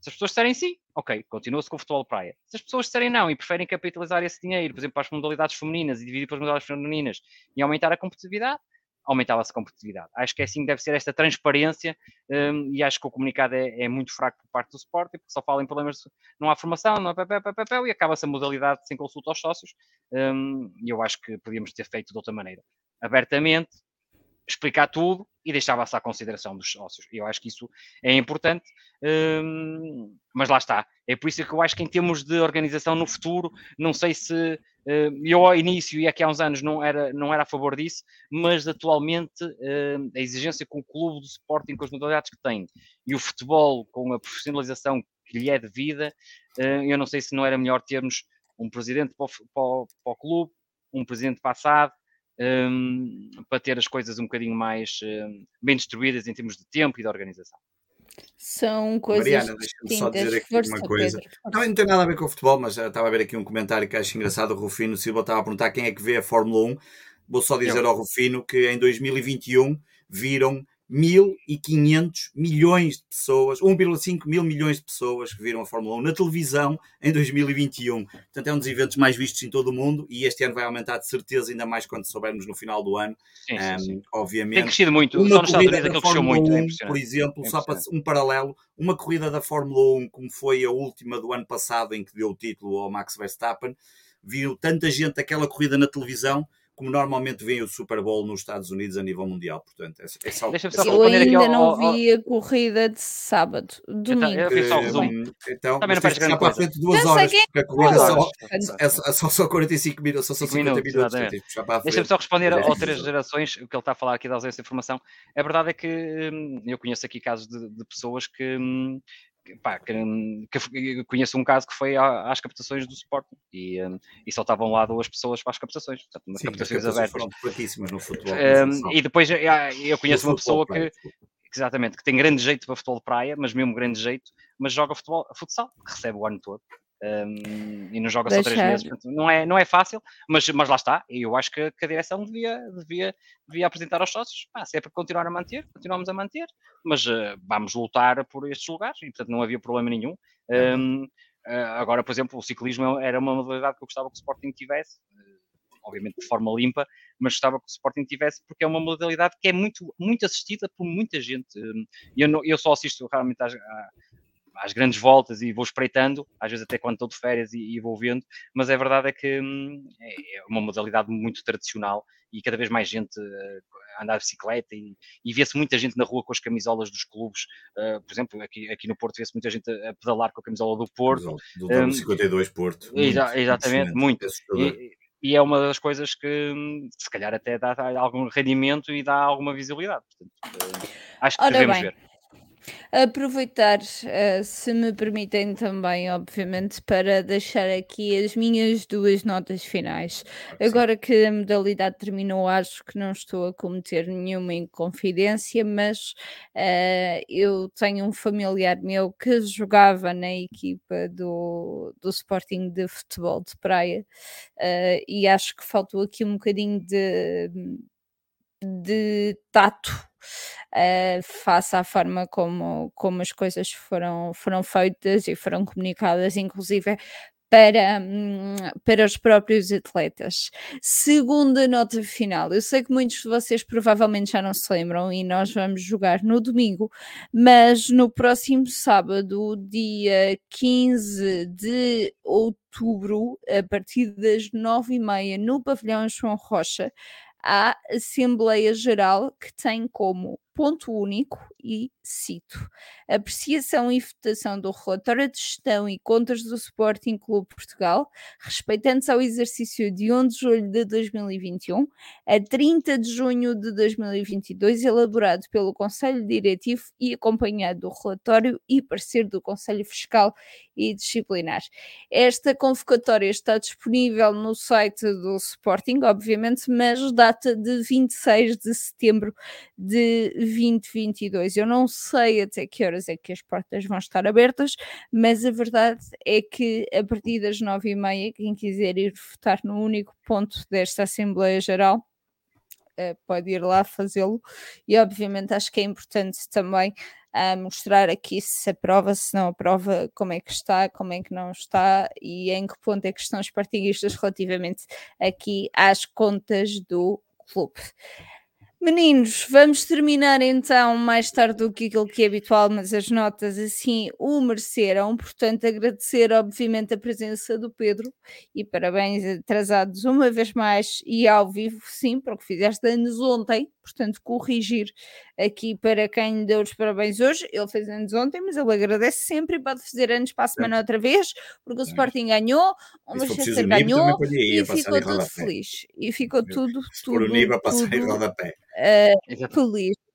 Se as pessoas disserem sim, ok, continua-se com o futebol praia. Se as pessoas disserem não e preferem capitalizar esse dinheiro, por exemplo, para as modalidades femininas e dividir para as modalidades femininas e aumentar a competitividade, aumentava-se a competitividade. Acho que é assim que deve ser esta transparência um, e acho que o comunicado é, é, muito fraco por parte do Sport, porque só fala em problemas, não há formação, não há papel, papel, e acaba-se a modalidade sem consulta aos sócios um, e eu acho que podíamos ter feito de outra maneira. Abertamente, explicar tudo e deixava-se à consideração dos sócios. Eu acho que isso é importante, um, mas lá está. É por isso que eu acho que em termos de organização no futuro, não sei se uh, eu ao início e aqui há uns anos não era, não era a favor disso, mas atualmente uh, a exigência com o clube do Sporting, com as modalidades que tem, e o futebol com a profissionalização que lhe é devida, uh, eu não sei se não era melhor termos um presidente para o, para o, para o clube, um presidente passado, um, para ter as coisas um bocadinho mais um, bem distribuídas em termos de tempo e de organização. São coisas Mariana, deixa-me só dizer aqui Força, uma coisa. Pedro, não, não tem nada a ver com o futebol, mas estava a ver aqui um comentário que acho engraçado. O Rufino Silva estava a perguntar quem é que vê a Fórmula 1. Vou só dizer Eu. ao Rufino que em 2021 viram 1.500 milhões de pessoas, 1,5 mil milhões de pessoas que viram a Fórmula 1 na televisão em 2021. Portanto, é um dos eventos mais vistos em todo o mundo e este ano vai aumentar de certeza, ainda mais quando soubermos no final do ano. Sim, sim, sim. Um, obviamente. Tem crescido muito. Uma só nos Estados Unidos aquilo cresceu muito. 1, é por exemplo, é só para um paralelo, uma corrida da Fórmula 1, como foi a última do ano passado, em que deu o título ao Max Verstappen, viu tanta gente aquela corrida na televisão como normalmente vem o Super Bowl nos Estados Unidos a nível mundial. Portanto, é, é só, é só eu ainda ao, não vi a corrida de sábado, domingo. Eu, eu só resumo. Então, Também não grande frente duas horas, porque a corrida só, é só, só 45 minutos, só são 50 minutos. minutos Deixa-me só responder ao Três Gerações, o que ele está a falar aqui da ausência de informação. A verdade é que hum, eu conheço aqui casos de, de pessoas que hum, pá, que, conheço um caso que foi às captações do Sporting e, um, e só estavam lá duas pessoas para as captações, portanto, umas Sim, captações abertas. no futebol. Um, e depois eu conheço uma pessoa que, exatamente, que tem grande jeito para futebol de praia, mas mesmo grande jeito, mas joga futebol, futsal, recebe o ano todo um, e não joga Deixar. só três meses. Portanto, não, é, não é fácil, mas, mas lá está. E eu acho que, que, a direção devia, devia, devia apresentar aos sócios. Ah, se é para continuar a manter, continuamos a manter, mas uh, vamos lutar por estes lugares e, portanto, não havia problema nenhum. Um, uh, ah, agora, por exemplo, o ciclismo era uma modalidade que eu gostava que o Sporting tivesse, obviamente de forma limpa, mas gostava que o Sporting tivesse, porque é uma modalidade que é muito, muito assistida por muita gente. Eu, eu só assisto raramente às, às grandes voltas e vou espreitando, às vezes até quando estou de férias e, e vou vendo, mas a verdade é que hum, é, é uma modalidade muito tradicional e cada vez mais gente uh, anda de bicicleta e, e vê-se muita gente na rua com as camisolas dos clubes, uh, por exemplo, aqui, aqui no Porto vê-se muita gente a, a, pedalar com a camisola do Porto. Do, do um, 52 Porto. Exa exatamente, muito. E, e, é uma das coisas que hum, se calhar até dá algum rendimento e dá alguma visibilidade. Portanto, uh, acho que Ora devemos bem. ver. Aproveitar, uh, se me permitem também, obviamente, para deixar aqui as minhas duas notas finais. Agora que a modalidade terminou, acho que não estou a cometer nenhuma inconfidência, mas uh, eu tenho um familiar meu que jogava na equipa do, do Sporting de futebol de praia uh, e acho que faltou aqui um bocadinho de, de tato uh, face à forma como, como as coisas foram, foram feitas e foram comunicadas, inclusive para, hum, para os próprios atletas. Segunda nota final, eu sei que muitos de vocês provavelmente já não se lembram e nós vamos jogar no domingo, mas no próximo sábado, dia 15 de outubro, a partir das nove e meia, no pavilhão João Rocha, há Assembleia Geral que tem como ponto único e cito: apreciação e votação do relatório de gestão e contas do Sporting Clube Portugal, respeitantes ao exercício de 1 de julho de 2021 a 30 de junho de 2022, elaborado pelo Conselho Diretivo e acompanhado do relatório e parecer do Conselho Fiscal e Disciplinar. Esta convocatória está disponível no site do Sporting, obviamente, mas data de 26 de setembro de 2022. Eu não sei até que horas é que as portas vão estar abertas, mas a verdade é que a partir das nove e meia, quem quiser ir votar no único ponto desta Assembleia Geral, Uh, pode ir lá fazê-lo e obviamente acho que é importante também uh, mostrar aqui se aprova, se não aprova, como é que está, como é que não está e em que ponto é que estão os partidistas relativamente aqui às contas do clube. Meninos, vamos terminar então mais tarde do que aquilo que é habitual, mas as notas assim o mereceram. Portanto, agradecer obviamente a presença do Pedro e parabéns atrasados uma vez mais e ao vivo, sim, porque fizeste anos ontem, portanto, corrigir aqui para quem deu os parabéns hoje. Ele fez anos ontem, mas ele agradece sempre e pode fazer anos para a semana outra vez, porque o Sporting ganhou, o Manchester ganhou e ficou tudo feliz. E ficou tudo, tudo, tudo, tudo uh, feliz.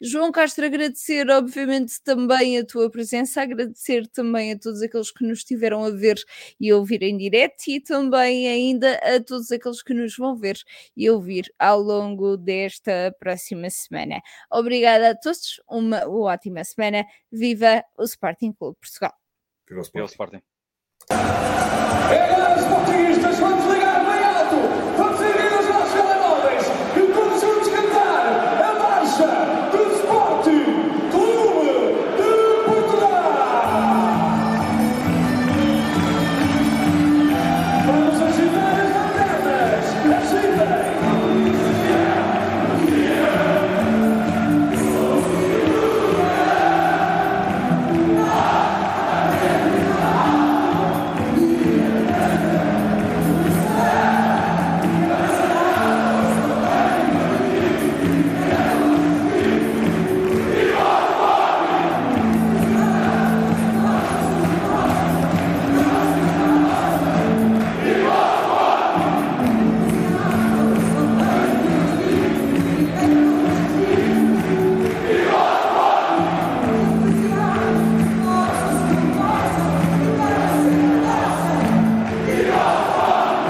João Castro, agradecer obviamente também a tua presença, agradecer também a todos aqueles que nos estiveram a ver e ouvir em direto e também ainda a todos aqueles que nos vão ver e ouvir ao longo desta próxima semana. Obrigada a todos, uma ótima semana. Viva o Sporting Clube Portugal. Viva o Sporting. Viva o Sporting.